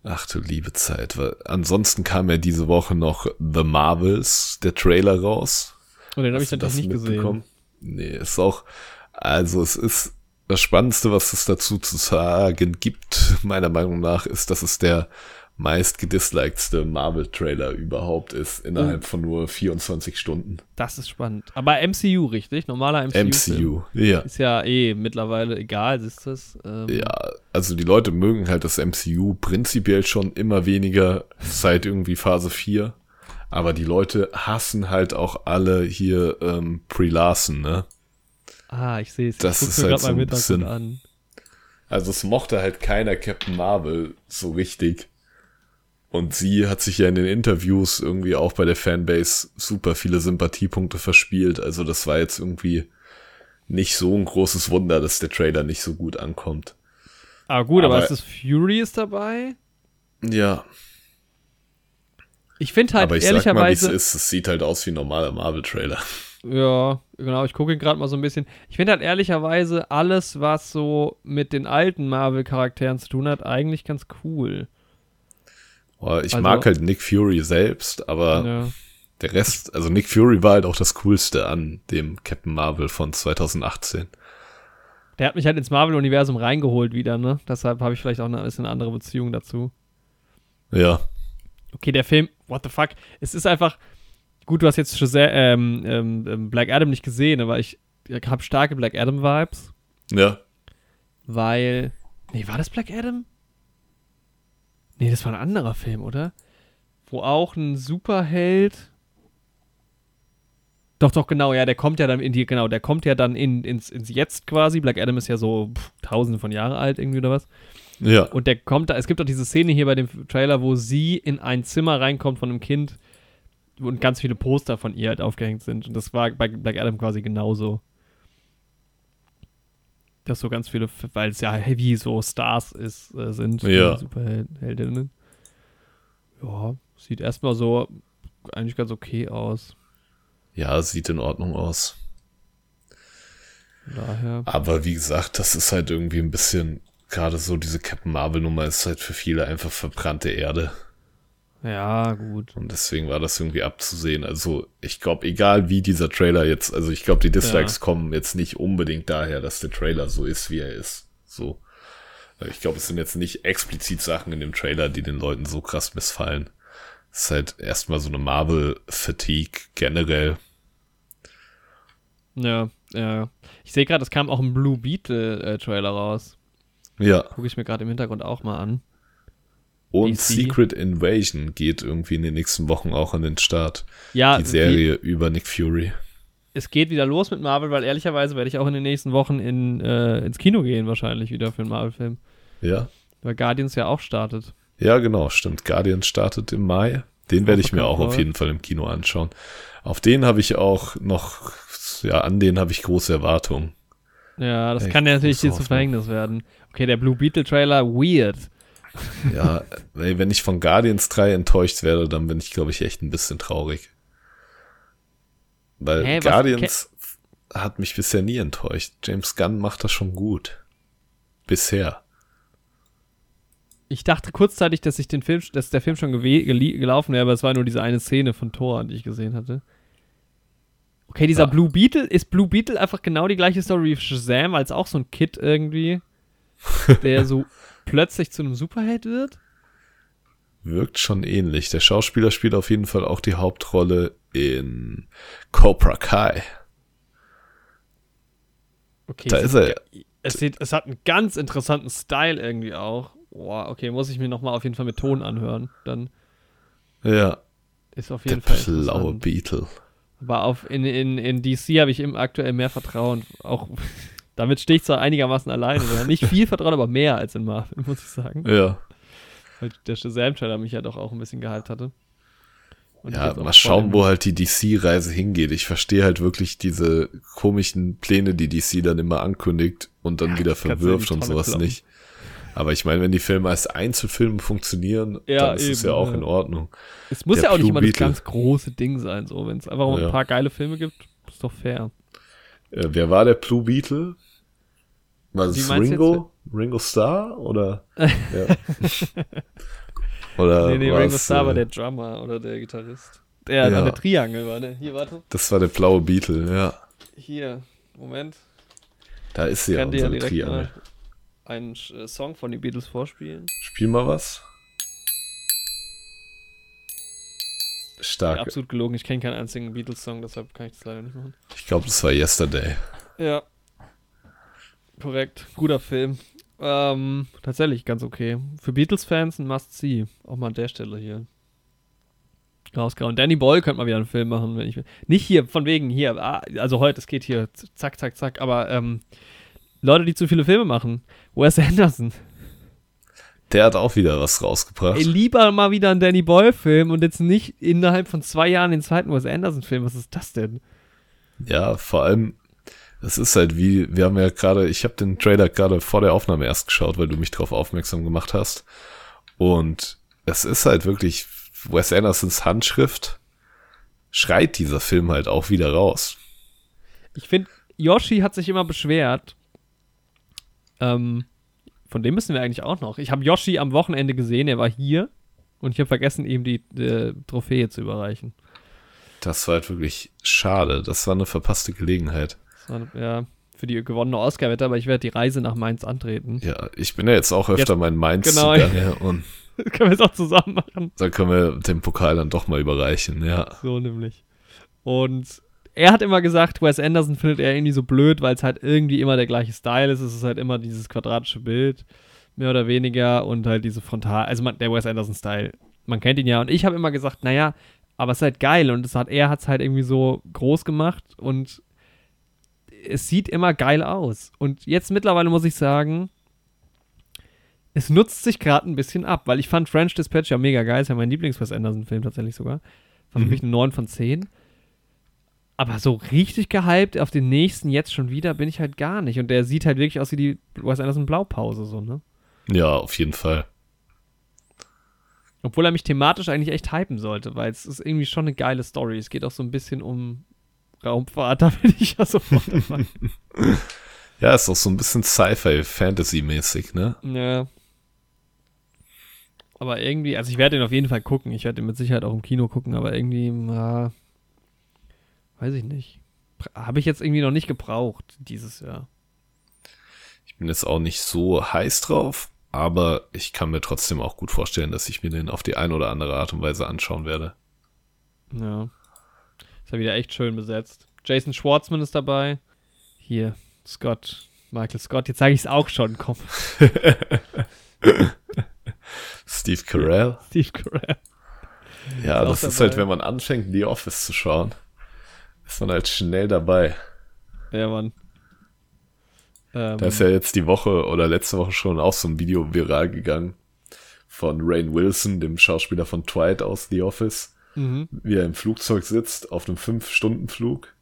Ach du liebe Zeit. Ansonsten kam ja diese Woche noch The Marvels, der Trailer raus. Und oh, den habe ich natürlich nicht gesehen. Nee, ist auch, also es ist das Spannendste, was es dazu zu sagen gibt, meiner Meinung nach, ist, dass es der meist gedislikedste Marvel-Trailer überhaupt ist, innerhalb oh. von nur 24 Stunden. Das ist spannend. Aber MCU, richtig? Normaler MCU. MCU, ja. Ist ja eh mittlerweile egal, ist das. Ähm ja, also die Leute mögen halt das MCU prinzipiell schon immer weniger seit irgendwie Phase 4. Aber die Leute hassen halt auch alle hier ähm, Pre Larson, ne? Ah, ich sehe es. Das ist halt so ein bisschen. An. Also es mochte halt keiner Captain Marvel so richtig. Und sie hat sich ja in den Interviews irgendwie auch bei der Fanbase super viele Sympathiepunkte verspielt. Also das war jetzt irgendwie nicht so ein großes Wunder, dass der Trailer nicht so gut ankommt. Ah gut, aber, aber ist das Furious dabei? Ja. Ich finde halt aber ich ehrlicherweise, sag mal, es ist. Es sieht halt aus wie ein normaler Marvel-Trailer. Ja, genau. Ich gucke ihn gerade mal so ein bisschen. Ich finde halt ehrlicherweise alles, was so mit den alten Marvel-Charakteren zu tun hat, eigentlich ganz cool. Ich also, mag halt Nick Fury selbst, aber ja. der Rest, also Nick Fury war halt auch das Coolste an dem Captain Marvel von 2018. Der hat mich halt ins Marvel-Universum reingeholt wieder, ne? Deshalb habe ich vielleicht auch eine bisschen andere Beziehung dazu. Ja. Okay, der Film, what the fuck? Es ist einfach, gut, du hast jetzt schon sehr, ähm, ähm, Black Adam nicht gesehen, aber ich, ich habe starke Black Adam-Vibes. Ja. Weil, nee, war das Black Adam? Nee, das war ein anderer Film, oder? Wo auch ein Superheld. Doch, doch, genau, ja, der kommt ja dann in die, genau, der kommt ja dann in, ins, ins Jetzt quasi. Black Adam ist ja so pff, tausende von Jahren alt, irgendwie oder was. Ja. Und der kommt da, es gibt doch diese Szene hier bei dem Trailer, wo sie in ein Zimmer reinkommt von einem Kind und ganz viele Poster von ihr halt aufgehängt sind. Und das war bei Black Adam quasi genauso dass so ganz viele, weil es ja heavy so Stars ist, äh, sind, ja. Superheldinnen. Ja, sieht erstmal so eigentlich ganz okay aus. Ja, sieht in Ordnung aus. Daher. Aber wie gesagt, das ist halt irgendwie ein bisschen, gerade so diese Captain Marvel Nummer ist halt für viele einfach verbrannte Erde. Ja, gut. Und deswegen war das irgendwie abzusehen. Also, ich glaube, egal wie dieser Trailer jetzt, also ich glaube, die Dislikes ja. kommen jetzt nicht unbedingt daher, dass der Trailer so ist, wie er ist. So. Ich glaube, es sind jetzt nicht explizit Sachen in dem Trailer, die den Leuten so krass missfallen. Es ist halt erstmal so eine Marvel-Fatigue generell. Ja, ja. Ich sehe gerade, es kam auch ein Blue Beetle-Trailer raus. Ja. Gucke ich mir gerade im Hintergrund auch mal an. Und DC. Secret Invasion geht irgendwie in den nächsten Wochen auch an den Start. Ja, die Serie wie, über Nick Fury. es geht wieder los mit Marvel, weil ehrlicherweise werde ich auch in den nächsten Wochen in, äh, ins Kino gehen, wahrscheinlich wieder für einen Marvel-Film. Ja. Weil Guardians ja auch startet. Ja, genau, stimmt. Guardian startet im Mai. Den werde ich mir auch auf jeden Fall im Kino anschauen. Auf den habe ich auch noch, ja, an den habe ich große Erwartungen. Ja, das Echt kann ja natürlich dir zu Verhängnis werden. Okay, der Blue Beetle Trailer, weird. Ja, wenn ich von Guardians 3 enttäuscht werde, dann bin ich, glaube ich, echt ein bisschen traurig. Weil Hä, Guardians hat mich bisher nie enttäuscht. James Gunn macht das schon gut. Bisher. Ich dachte kurzzeitig, dass ich den Film, dass der Film schon gelaufen wäre, aber es war nur diese eine Szene von Thor, die ich gesehen hatte. Okay, dieser ja. Blue Beetle, ist Blue Beetle einfach genau die gleiche Story wie Shazam, als auch so ein Kid irgendwie, der so <laughs> plötzlich zu einem Superheld wird? Wirkt schon ähnlich. Der Schauspieler spielt auf jeden Fall auch die Hauptrolle in Cobra Kai. Okay, da ist er. Es, sieht, es hat einen ganz interessanten Style irgendwie auch. Boah, okay, muss ich mir nochmal auf jeden Fall mit Ton anhören. Dann. Ja. Ist auf jeden der Fall. Blaue Beetle. Aber auf, in, in, in DC habe ich im aktuell mehr Vertrauen. Auch damit stehe ich zwar einigermaßen alleine. Nicht viel Vertrauen, aber mehr als in Marvel, muss ich sagen. Ja. Weil der Shazam-Trailer mich ja doch auch ein bisschen gehypt hatte. Und ja, mal schauen, wo halt die DC-Reise hingeht. Ich verstehe halt wirklich diese komischen Pläne, die DC dann immer ankündigt und dann ja, wieder verwirft und sowas kloppen. nicht. Aber ich meine, wenn die Filme als Einzelfilme funktionieren, ja, dann ist eben, es ja auch in Ordnung. Es muss der ja auch Blue nicht immer Beetle. das ganz große Ding sein, so. Wenn es einfach ja. ein paar geile Filme gibt, ist doch fair. Äh, wer war der Blue Beetle? War es Ringo? Ringo Starr? Oder? <laughs> ja. oder nee, nee, Ringo Starr war äh, der Drummer oder der Gitarrist. Der, ja. der Triangel war der. Hier, warte. Das war der blaue Beetle, ja. Hier, Moment. Da ist sie ja, unsere Triangel. Einen äh, Song von den Beatles vorspielen. Spiel mal was. Stark. Ja, absolut gelogen. Ich kenne keinen einzigen Beatles-Song, deshalb kann ich das leider nicht machen. Ich glaube, das war Yesterday. Ja. Korrekt. Guter Film. Ähm, tatsächlich ganz okay. Für Beatles-Fans ein Must-See. Auch mal an der Stelle hier. Rausgrauen. Danny Boyle könnte mal wieder einen Film machen, wenn ich will. Nicht hier, von wegen hier. Ah, also heute, es geht hier zack, zack, zack. Aber ähm, Leute, die zu viele Filme machen. Wes Anderson. Der hat auch wieder was rausgebracht. Ey, lieber mal wieder einen Danny Boyle-Film und jetzt nicht innerhalb von zwei Jahren den zweiten Wes Anderson-Film. Was ist das denn? Ja, vor allem, es ist halt wie, wir haben ja gerade, ich habe den Trailer gerade vor der Aufnahme erst geschaut, weil du mich darauf aufmerksam gemacht hast. Und es ist halt wirklich Wes Andersons Handschrift schreit dieser Film halt auch wieder raus. Ich finde, Yoshi hat sich immer beschwert. Ähm, von dem müssen wir eigentlich auch noch. Ich habe Yoshi am Wochenende gesehen, er war hier und ich habe vergessen, ihm die, die Trophäe zu überreichen. Das war halt wirklich schade. Das war eine verpasste Gelegenheit. War, ja, für die gewonnene Oscar-Wette, aber ich werde die Reise nach Mainz antreten. Ja, ich bin ja jetzt auch öfter jetzt, mal in Mainz genau. zugange und <laughs> können wir es auch zusammen machen. Dann können wir den Pokal dann doch mal überreichen, ja. So nämlich. Und er hat immer gesagt, Wes Anderson findet er irgendwie so blöd, weil es halt irgendwie immer der gleiche Style ist. Es ist halt immer dieses quadratische Bild, mehr oder weniger, und halt diese Frontal, also man, der Wes Anderson-Style. Man kennt ihn ja. Und ich habe immer gesagt, naja, aber es ist halt geil. Und das hat, er hat es halt irgendwie so groß gemacht und es sieht immer geil aus. Und jetzt mittlerweile muss ich sagen, es nutzt sich gerade ein bisschen ab, weil ich fand French Dispatch ja mega geil. Ist ja mein Lieblings-Wes Anderson-Film tatsächlich sogar. Fand mhm. mich eine 9 von 10. Aber so richtig gehypt auf den nächsten jetzt schon wieder bin ich halt gar nicht. Und der sieht halt wirklich aus wie die Wes Anderson Blaupause, so, ne? Ja, auf jeden Fall. Obwohl er mich thematisch eigentlich echt hypen sollte, weil es ist irgendwie schon eine geile Story. Es geht auch so ein bisschen um Raumfahrt, <laughs> da bin ich ja sofort dabei. <laughs> ja, ist auch so ein bisschen Sci-Fi-Fantasy-mäßig, ne? Ja. Aber irgendwie, also ich werde ihn auf jeden Fall gucken. Ich werde ihn mit Sicherheit auch im Kino gucken, aber irgendwie, na, weiß ich nicht. Habe ich jetzt irgendwie noch nicht gebraucht dieses Jahr. Ich bin jetzt auch nicht so heiß drauf, aber ich kann mir trotzdem auch gut vorstellen, dass ich mir den auf die eine oder andere Art und Weise anschauen werde. Ja. Ist ja wieder echt schön besetzt. Jason Schwartzman ist dabei. Hier, Scott, Michael Scott. Jetzt sage ich es auch schon, komm. <laughs> Steve Carell. Steve Carell. Ja, ist das ist halt, wenn man anfängt, The Office zu schauen. ist man halt schnell dabei. Ja, Mann. Ähm, Da ist ja jetzt die Woche oder letzte Woche schon auch so ein Video viral gegangen von Rain Wilson, dem Schauspieler von Twilight aus The Office, mhm. wie er im Flugzeug sitzt, auf einem 5-Stunden-Flug,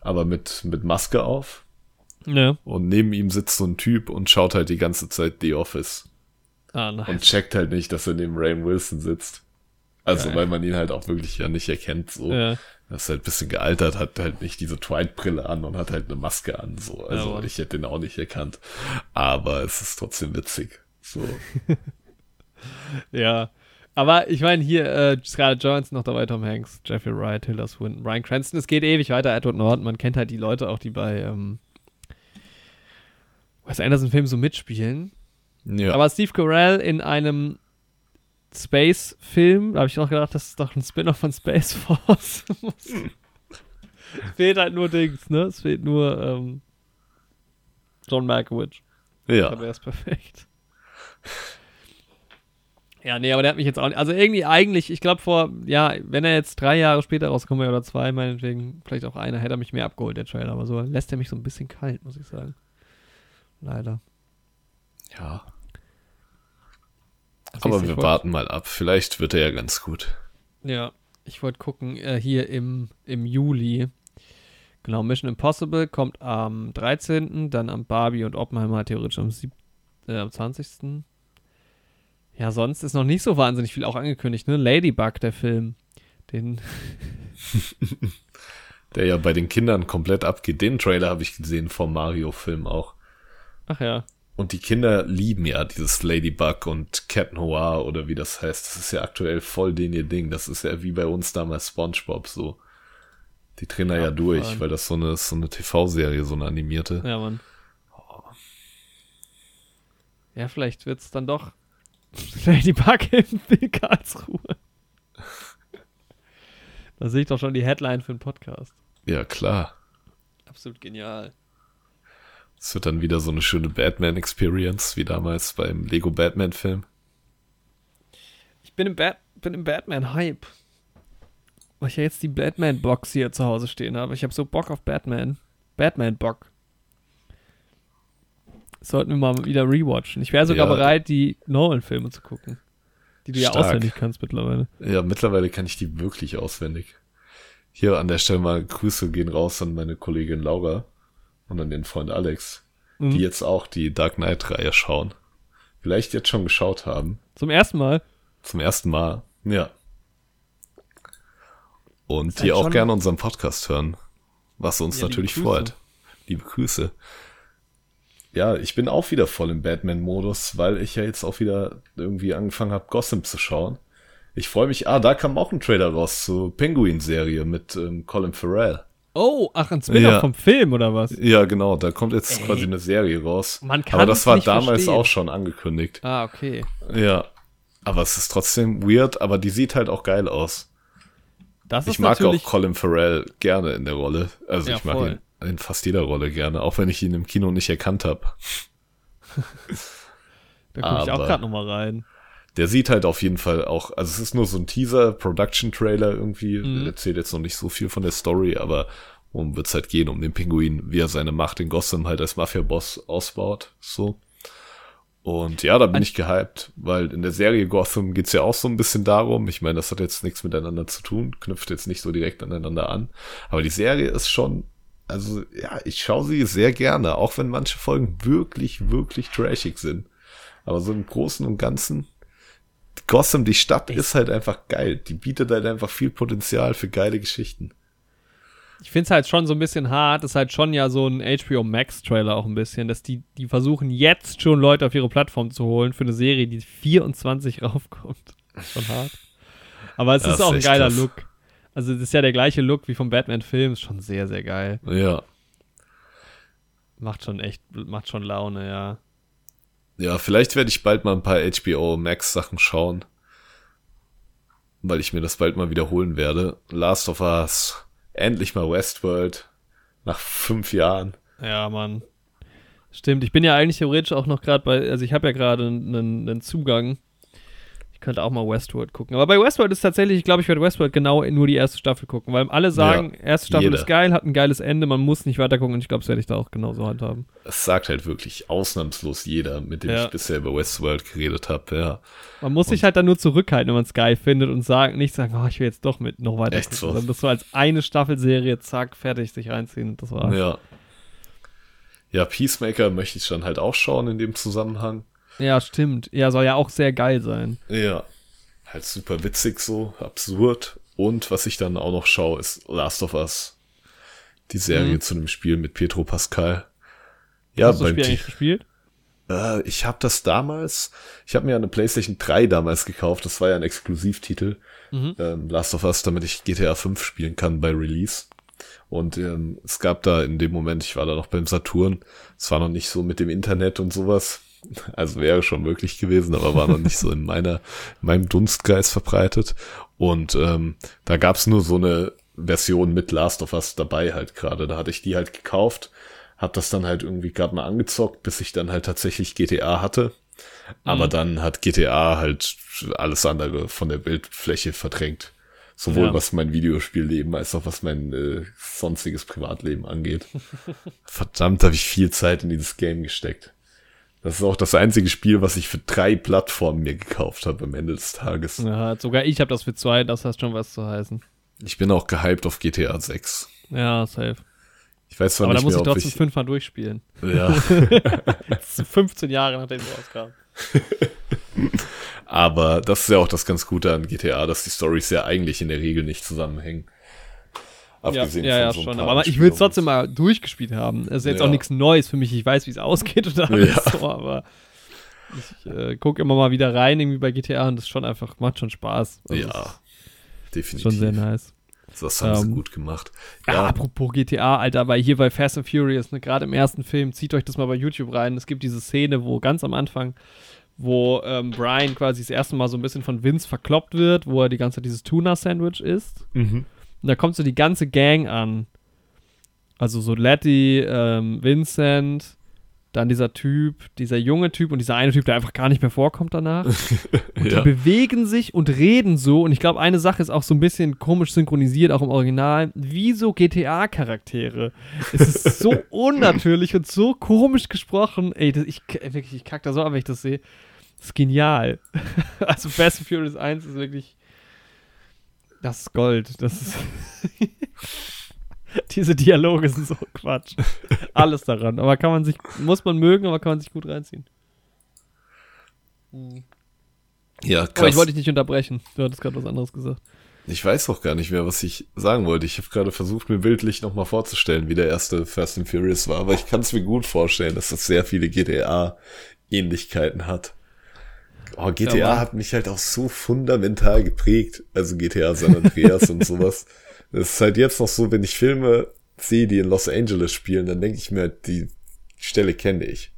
aber mit, mit Maske auf. Ja. Und neben ihm sitzt so ein Typ und schaut halt die ganze Zeit The Office. Ah, nice. Und checkt halt nicht, dass er neben Rain Wilson sitzt. Also, Geil. weil man ihn halt auch wirklich ja nicht erkennt, so. Ja. Er ist halt ein bisschen gealtert, hat halt nicht diese Twilight-Brille an und hat halt eine Maske an, so. Also, Mann. ich hätte ihn auch nicht erkannt. Aber es ist trotzdem witzig. So. <laughs> Ja. Aber ich meine, hier äh, Scarlett Johansson noch dabei, Tom Hanks, Jeffrey Wright, Hilda Swinton, Brian Cranston. Es geht ewig weiter, Edward Norton. Man kennt halt die Leute auch, die bei ähm, Wes Anderson-Filmen so mitspielen. Ja. Aber Steve Carell in einem Space-Film, da habe ich noch gedacht, das ist doch ein Spin-off von Space Force. <laughs> es <laughs> fehlt halt nur Dings, ne? Es fehlt nur ähm, John Malkovich. ja. Da wäre es perfekt. <laughs> Ja, nee, aber der hat mich jetzt auch nicht. Also irgendwie eigentlich, ich glaube vor, ja, wenn er jetzt drei Jahre später rauskommt oder zwei, meinetwegen, vielleicht auch einer, hätte er mich mehr abgeholt, der Trailer. Aber so lässt er mich so ein bisschen kalt, muss ich sagen. Leider. ja. Was Aber wir warten mal ab. Vielleicht wird er ja ganz gut. Ja, ich wollte gucken, äh, hier im, im Juli. Genau, Mission Impossible kommt am 13., dann am Barbie und Oppenheimer theoretisch am, sieb äh, am 20. Ja, sonst ist noch nicht so wahnsinnig viel auch angekündigt, ne? Ladybug, der Film. Den, <laughs> Der ja bei den Kindern komplett abgeht. Den Trailer habe ich gesehen vom Mario-Film auch. ach ja, Und die Kinder lieben ja dieses Ladybug und Cat Noir oder wie das heißt. Das ist ja aktuell voll den ihr Ding. Das ist ja wie bei uns damals SpongeBob so. Die da ja Abgefahren. durch, weil das so eine, so eine TV-Serie, so eine animierte. ja, Mann. Ja, vielleicht wird es dann doch Ladybug in Karlsruhe. Da sehe ich doch schon die Headline für den Podcast. Ja, klar. Absolut genial. Es wird dann wieder so eine schöne Batman-Experience, wie damals beim Lego Batman-Film. Ich bin im, Bat bin im Batman-Hype. Weil ich ja jetzt die Batman-Box hier zu Hause stehen habe. Ich habe so Bock auf Batman. Batman-Bock. Sollten wir mal wieder rewatchen. Ich wäre sogar Ja. bereit, die Nolan-Filme zu gucken. Die du ja Stark. auswendig kannst mittlerweile. Ja, mittlerweile kann ich die wirklich auswendig. Hier an der Stelle mal Grüße gehen raus an meine Kollegin Laura und an den Freund Alex, Mhm. die jetzt auch die Dark Knight-Reihe schauen. Vielleicht jetzt schon geschaut haben. Zum ersten Mal. Zum ersten Mal. Ja. Und die auch gerne unseren Podcast hören. Was uns Ja, natürlich freut. Liebe Grüße. Ja, ich bin auch wieder voll im Batman-Modus, weil ich ja jetzt auch wieder irgendwie angefangen habe, Gotham zu schauen. Ich freue mich, ah, da kam auch ein Trailer raus zur Penguin-Serie mit ähm, Colin Farrell. Oh, ach, ein Spin-off Ja. vom Film oder was? Ja, genau, da kommt jetzt Ey. quasi eine Serie raus. Man Aber das war damals verstehen. auch schon angekündigt. Ah, okay. Ja. Aber es ist trotzdem weird, aber die sieht halt auch geil aus. Das ist Ich mag auch. Colin Farrell gerne in der Rolle. Also Ja, ich mag voll. ihn in fast jeder Rolle gerne, auch wenn ich ihn im Kino nicht erkannt habe. <laughs> da gucke ich auch gerade nochmal rein. Der sieht halt auf jeden Fall auch, also es ist nur so ein Teaser, Production-Trailer irgendwie, Mhm. erzählt jetzt noch nicht so viel von der Story, aber um wird's halt gehen, um den Pinguin, wie er seine Macht in Gotham halt als Mafia-Boss ausbaut, so. Und ja, da bin ich gehypt, weil in der Serie Gotham geht's ja auch so ein bisschen darum, ich meine, das hat jetzt nichts miteinander zu tun, knüpft jetzt nicht so direkt aneinander an, aber die Serie ist schon, also ja, ich schaue sie sehr gerne, auch wenn manche Folgen wirklich, wirklich trashig sind. Aber so im Großen und Ganzen, Gotham, die Stadt ist halt einfach geil. Die bietet halt einfach viel Potenzial für geile Geschichten. Ich finde es halt schon so ein bisschen hart. ist halt schon ja so ein HBO Max-Trailer auch ein bisschen, dass die, die versuchen jetzt schon Leute auf ihre Plattform zu holen für eine Serie, die 24 <laughs> raufkommt. Schon hart. Aber es Ja, ist ist auch ein geiler krass. Look. Also, das ist ja der gleiche Look wie vom Batman-Film. Ist schon sehr, sehr geil. Ja. Macht schon echt, macht schon Laune, ja. Ja, vielleicht werde ich bald mal ein paar HBO Max Sachen schauen. Weil ich mir das bald mal wiederholen werde. Last of Us. Endlich mal Westworld. Nach fünf Jahren. Ja, Mann. Stimmt, ich bin ja eigentlich theoretisch auch noch gerade bei, also ich habe ja gerade einen, einen Zugang. Ich könnte auch mal Westworld gucken. Aber bei Westworld ist tatsächlich, ich glaube, ich werde Westworld genau nur die erste Staffel gucken, weil alle sagen, ja, erste Staffel jeder. ist geil, hat ein geiles Ende, man muss nicht weiter gucken und ich glaube, das werde ich da auch genauso handhaben. Es sagt halt wirklich ausnahmslos jeder, mit dem ja. ich bisher über Westworld geredet habe, ja. Man muss und sich halt dann nur zurückhalten, wenn man es geil findet und sagen, nicht sagen, oh, ich will jetzt doch mit noch weiter Echt gucken, so? sondern das so als eine Staffelserie, zack, fertig, sich reinziehen und das war's. Ja. Ja, Peacemaker möchte ich dann halt auch schauen in dem Zusammenhang. Ja, stimmt. Ja, soll ja auch sehr geil sein. Ja halt super witzig so, absurd. Und was ich dann auch noch schaue, ist Last of Us. Die Serie mhm. zu dem Spiel mit Pietro Pascal. Ja, Hast du das Spiel eigentlich gespielt? Äh, ich habe das damals, ich habe mir eine PlayStation 3 damals gekauft, das war ja ein Exklusivtitel. Mhm. Ähm, Last of Us, damit ich GTA 5 spielen kann bei Release. Und ähm, es gab da in dem Moment, ich war da noch beim Saturn, es war noch nicht so mit dem Internet und sowas. Also wäre schon möglich gewesen, aber war noch nicht so in meiner, in meinem Dunstkreis verbreitet. Und ähm, da gab's nur so eine Version mit Last of Us dabei halt gerade. Da hatte ich die halt gekauft, hab das dann halt irgendwie gerade mal angezockt, bis ich dann halt tatsächlich GTA hatte. Aber mhm. dann hat GTA halt alles andere von der Bildfläche verdrängt. Sowohl ja. was mein Videospielleben als auch was mein äh, sonstiges Privatleben angeht. <laughs> Verdammt, habe ich viel Zeit in dieses Game gesteckt. Das ist auch das einzige Spiel, was ich für drei Plattformen mir gekauft habe am Ende des Tages. Ja, sogar ich habe das für zwei, das hat schon was zu heißen. Ich bin auch gehypt auf GTA 6. Ja, safe. Ich weiß zwar Aber nicht da muss mehr, ich trotzdem ich... fünfmal durchspielen. Ja. <laughs> 15 Jahre nachdem es rauskam. <laughs> Aber das ist ja auch das ganz Gute an GTA, dass die Storys ja eigentlich in der Regel nicht zusammenhängen. Abgesehen ja, ja, ja so schon. Aber ich will es trotzdem mal durchgespielt haben. Es ist jetzt ja. auch nichts Neues für mich. Ich weiß, wie es ausgeht und alles ja. so, aber ich äh, gucke immer mal wieder rein irgendwie bei GTA und das schon einfach, macht schon Spaß. Also ja, definitiv. Schon sehr nice. Das haben ähm, sie gut gemacht. Ja. ja, apropos GTA, Alter, weil hier bei Fast and Furious, ne, gerade im ersten Film, zieht euch das mal bei YouTube rein. Es gibt diese Szene, wo ganz am Anfang, wo ähm, Brian quasi das erste Mal so ein bisschen von Vince verkloppt wird, wo er die ganze Zeit dieses Tuna-Sandwich isst. Mhm. Und da kommt so die ganze Gang an. Also so Letty, ähm, Vincent, dann dieser Typ, dieser junge Typ und dieser eine Typ, der einfach gar nicht mehr vorkommt danach. <laughs> Und ja. die bewegen sich und reden so. Und ich glaube, eine Sache ist auch so ein bisschen komisch synchronisiert, auch im Original, wie so GTA-Charaktere. Es ist so <laughs> unnatürlich und so komisch gesprochen. Ey, das, ich, wirklich, ich kack da so ab, wenn ich das sehe. Das ist genial. <laughs> also Fast and Furious 1 ist wirklich das ist Gold. Das ist. <laughs> Diese Dialoge sind so Quatsch. Alles daran. Aber kann man sich, muss man mögen, aber kann man sich gut reinziehen. Ja, krass. Aber ich wollte dich nicht unterbrechen. Du hattest gerade was anderes gesagt. Ich weiß auch gar nicht mehr, was ich sagen wollte. Ich habe gerade versucht, mir bildlich nochmal vorzustellen, wie der erste Fast and Furious war. Aber ich kann es mir gut vorstellen, dass das sehr viele GTA-Ähnlichkeiten hat. Oh, GTA ja, hat mich halt auch so fundamental geprägt. Also GTA San Andreas und sowas. <laughs> Das ist halt jetzt noch so, wenn ich Filme sehe, die in Los Angeles spielen, dann denke ich mir, die Stelle kenne ich.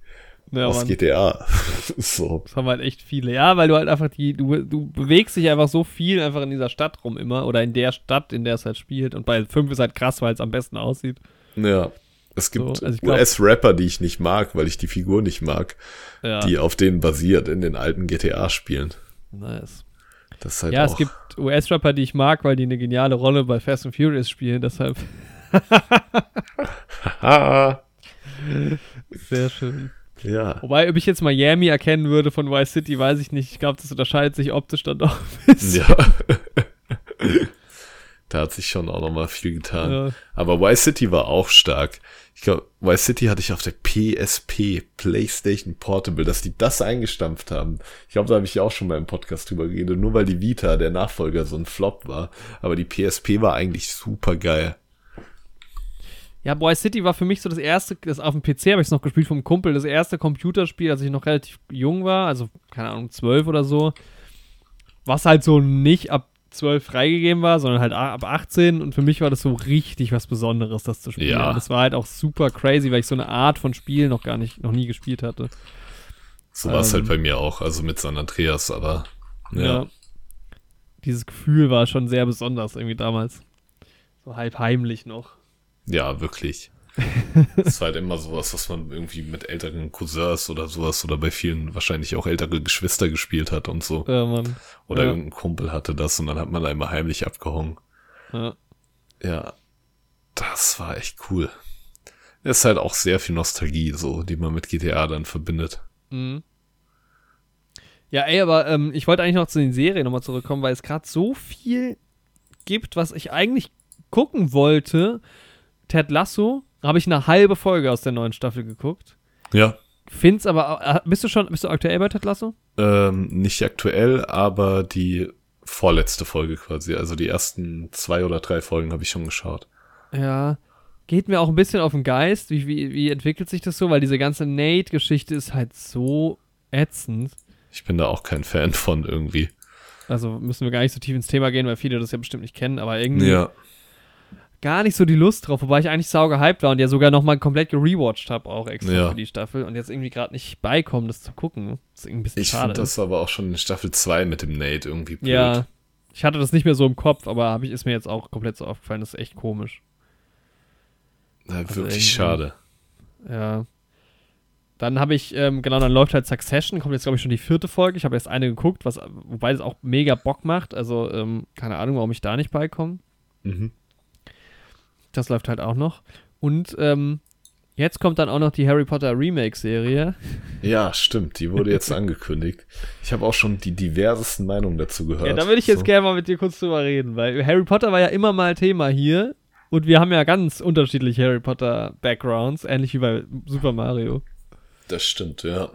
Ja, aus Mann. GTA. <laughs> so. Das haben halt echt viele. Ja, weil du halt einfach die, du, du bewegst dich einfach so viel einfach in dieser Stadt rum immer oder in der Stadt, in der es halt spielt. Und bei 5 ist halt krass, weil es am besten aussieht. Ja. Es gibt so, also US-Rapper, die ich nicht mag, weil ich die Figur nicht mag, ja. die auf denen basiert in den alten GTA-Spielen. Nice. Halt ja, es gibt US-Rapper, die ich mag, weil die eine geniale Rolle bei Fast and Furious spielen, deshalb. <laughs> Sehr schön. Ja. Wobei, ob ich jetzt Miami erkennen würde von Vice City, weiß ich nicht. Ich glaube, das unterscheidet sich optisch dann doch ein bisschen. Ja. <laughs> da hat sich schon auch nochmal viel getan. Ja. Aber Vice City war auch stark. Ich glaube, Vice City hatte ich auf der PSP, PlayStation Portable, dass die das eingestampft haben. Ich glaube, da habe ich auch schon mal im Podcast drüber geredet, nur weil die Vita, der Nachfolger, so ein Flop war. Aber die PSP war eigentlich super geil. Ja, Boy City war für mich so das erste, das auf dem PC habe ich es noch gespielt vom Kumpel, das erste Computerspiel, als ich noch relativ jung war, also keine Ahnung, zwölf oder so. Was halt so nicht ab 12 freigegeben war, sondern halt ab 18 und für mich war das so richtig was Besonderes, das zu spielen. Ja. Das war halt auch super crazy, weil ich so eine Art von Spiel noch gar nicht, noch nie gespielt hatte. So war es halt ähm, halt bei mir auch, also mit San Andreas, aber ja. ja. Dieses Gefühl war schon sehr besonders irgendwie damals. So halb heimlich noch. Ja, wirklich. Das <laughs> ist halt immer sowas, was man irgendwie mit älteren Cousins oder sowas oder bei vielen wahrscheinlich auch ältere Geschwister gespielt hat und so. Ja, Mann. Oder ja. irgendein Kumpel hatte das und dann hat man da immer heimlich abgehangen. Ja. Ja, das war echt cool. Ist halt auch sehr viel Nostalgie, so, die man mit GTA dann verbindet. Mhm. Ja, ey, aber ähm, ich wollte eigentlich noch zu den Serien nochmal zurückkommen, weil es gerade so viel gibt, was ich eigentlich gucken wollte. Ted Lasso, habe ich eine halbe Folge aus der neuen Staffel geguckt. Ja. Find's aber, äh, bist du schon, bist du aktuell bei Ted Lasso? Ähm, nicht aktuell, aber die vorletzte Folge quasi. Also die ersten zwei oder drei Folgen habe ich schon geschaut. Ja. Geht mir auch ein bisschen auf den Geist. Wie, wie, wie entwickelt sich das so? Weil diese ganze Nate-Geschichte ist halt so ätzend. Ich bin da auch kein Fan von irgendwie. Also müssen wir gar nicht so tief ins Thema gehen, weil viele das ja bestimmt nicht kennen, aber irgendwie Ja. Gar nicht so die Lust drauf, wobei ich eigentlich sau gehypt war und ja sogar nochmal komplett gerewatcht habe, auch extra Ja. für die Staffel und jetzt irgendwie gerade nicht beikommen, das zu gucken. Das ist irgendwie ein bisschen Ich schade. finde das aber auch schon in Staffel 2 mit dem Nate irgendwie blöd. ja, ich hatte das nicht mehr so im Kopf, aber hab ich, ist mir jetzt auch komplett so aufgefallen, das ist echt komisch. Ja, Also wirklich schade. Ja. Dann habe ich, ähm, genau, dann läuft halt Succession, kommt jetzt, glaube ich, schon die vierte Folge. Ich habe erst eine geguckt, was, wobei das auch mega Bock macht. Also, ähm, keine Ahnung, warum ich da nicht beikomme. Mhm. Das läuft halt auch noch. Und ähm, jetzt kommt dann auch noch die Harry Potter Remake-Serie. Ja, stimmt. Die wurde jetzt <laughs> angekündigt. Ich habe auch schon die diversesten Meinungen dazu gehört. Ja, da würde ich jetzt So. gerne mal mit dir kurz drüber reden, weil Harry Potter war ja immer mal Thema hier. Und wir haben ja ganz unterschiedliche Harry Potter-Backgrounds, ähnlich wie bei Super Mario. Das stimmt, ja.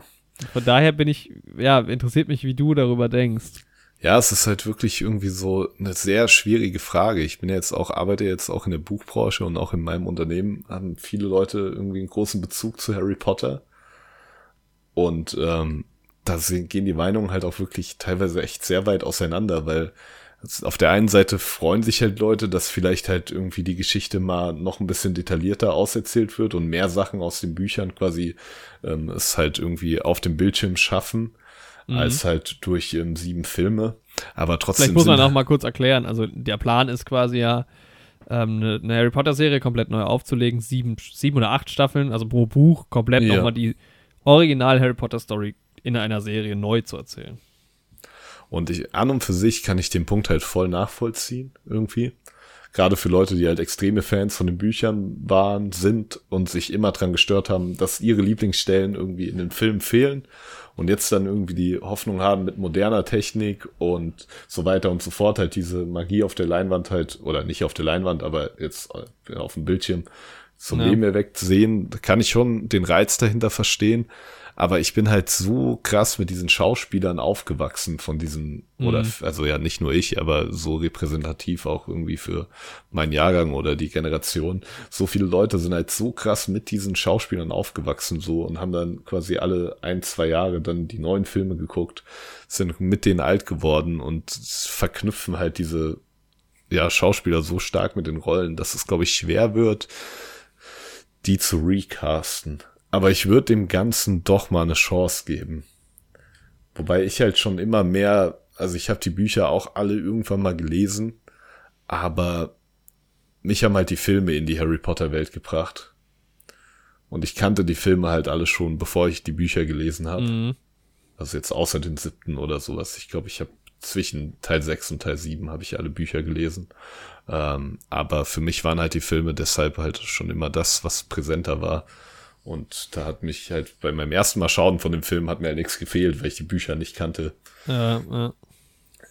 Von daher bin ich, ja, interessiert mich, wie du darüber denkst. Ja, es ist halt wirklich irgendwie so eine sehr schwierige Frage. Ich bin jetzt auch, arbeite jetzt auch in der Buchbranche und auch in meinem Unternehmen haben viele Leute irgendwie einen großen Bezug zu Harry Potter. Und ähm, da gehen die Meinungen halt auch wirklich teilweise echt sehr weit auseinander, weil auf der einen Seite freuen sich halt Leute, dass vielleicht halt irgendwie die Geschichte mal noch ein bisschen detaillierter auserzählt wird und mehr Sachen aus den Büchern quasi ähm, es halt irgendwie auf dem Bildschirm schaffen, als halt durch ähm, sieben Filme. Aber trotzdem Vielleicht muss man auch mal kurz erklären. Also der Plan ist quasi ja, ähm, eine, eine Harry Potter-Serie komplett neu aufzulegen. Sieben, sieben oder acht Staffeln, also pro Buch komplett Ja. nochmal die Original Harry Potter-Story in einer Serie neu zu erzählen. Und ich, an und für sich kann ich den Punkt halt voll nachvollziehen, irgendwie. Gerade für Leute, die halt extreme Fans von den Büchern waren, sind und sich immer dran gestört haben, dass ihre Lieblingsstellen irgendwie in den Filmen fehlen und jetzt dann irgendwie die Hoffnung haben, mit moderner Technik und so weiter und so fort halt diese Magie auf der Leinwand halt, oder nicht auf der Leinwand, aber jetzt äh, auf dem Bildschirm zum Ja. Leben erweckt sehen, da kann ich schon den Reiz dahinter verstehen. Aber ich bin halt so krass mit diesen Schauspielern aufgewachsen von diesen, oder, f- also ja, nicht nur ich, aber so repräsentativ auch irgendwie für meinen Jahrgang oder die Generation. So viele Leute sind halt so krass mit diesen Schauspielern aufgewachsen so und haben dann quasi alle ein, zwei Jahre dann die neuen Filme geguckt, sind mit denen alt geworden und verknüpfen halt diese, ja, Schauspieler so stark mit den Rollen, dass es, glaube ich, schwer wird, die zu recasten. Aber ich würde dem Ganzen doch mal eine Chance geben. Wobei ich halt schon immer mehr, also ich habe die Bücher auch alle irgendwann mal gelesen, aber mich haben halt die Filme in die Harry Potter Welt gebracht. Und ich kannte die Filme halt alle schon, bevor ich die Bücher gelesen habe. Mhm. Also jetzt außer den siebten oder sowas. Ich glaube, ich habe zwischen Teil 6 und Teil 7 habe ich alle Bücher gelesen. Ähm, aber für mich waren halt die Filme deshalb halt schon immer das, was präsenter war. Und da hat mich halt bei meinem ersten Mal schauen von dem Film hat mir halt nichts gefehlt, weil ich die Bücher nicht kannte. Ja, ja.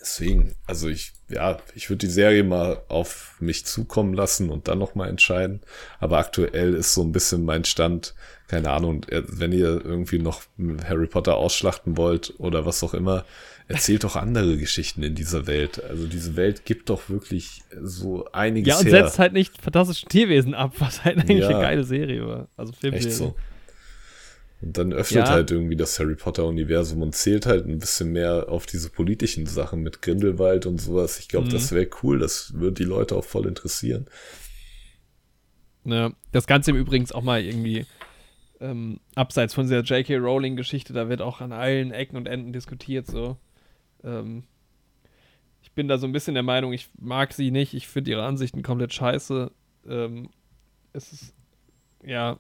Deswegen, also ich, ja, ich würde die Serie mal auf mich zukommen lassen und dann nochmal entscheiden. Aber aktuell ist so ein bisschen mein Stand, keine Ahnung, wenn ihr irgendwie noch Harry Potter ausschlachten wollt oder was auch immer, erzählt doch andere Geschichten in dieser Welt. Also diese Welt gibt doch wirklich so einiges ja, und her. setzt halt nicht fantastische Tierwesen ab, <laughs> was halt eigentlich Ja. eine geile Serie war. Also Filmserie. Echt so. Und dann öffnet Ja. halt irgendwie das Harry Potter-Universum und zählt halt ein bisschen mehr auf diese politischen Sachen mit Grindelwald und sowas. Ich glaube, Mhm. das wäre cool. Das würde die Leute auch voll interessieren. Ja, das Ganze im Übrigen auch mal irgendwie ähm, abseits von dieser J.K. Rowling-Geschichte, da wird auch an allen Ecken und Enden diskutiert, so. Ähm, ich bin da so ein bisschen der Meinung, ich mag sie nicht, ich finde ihre Ansichten komplett scheiße. Ähm, es ist, ja,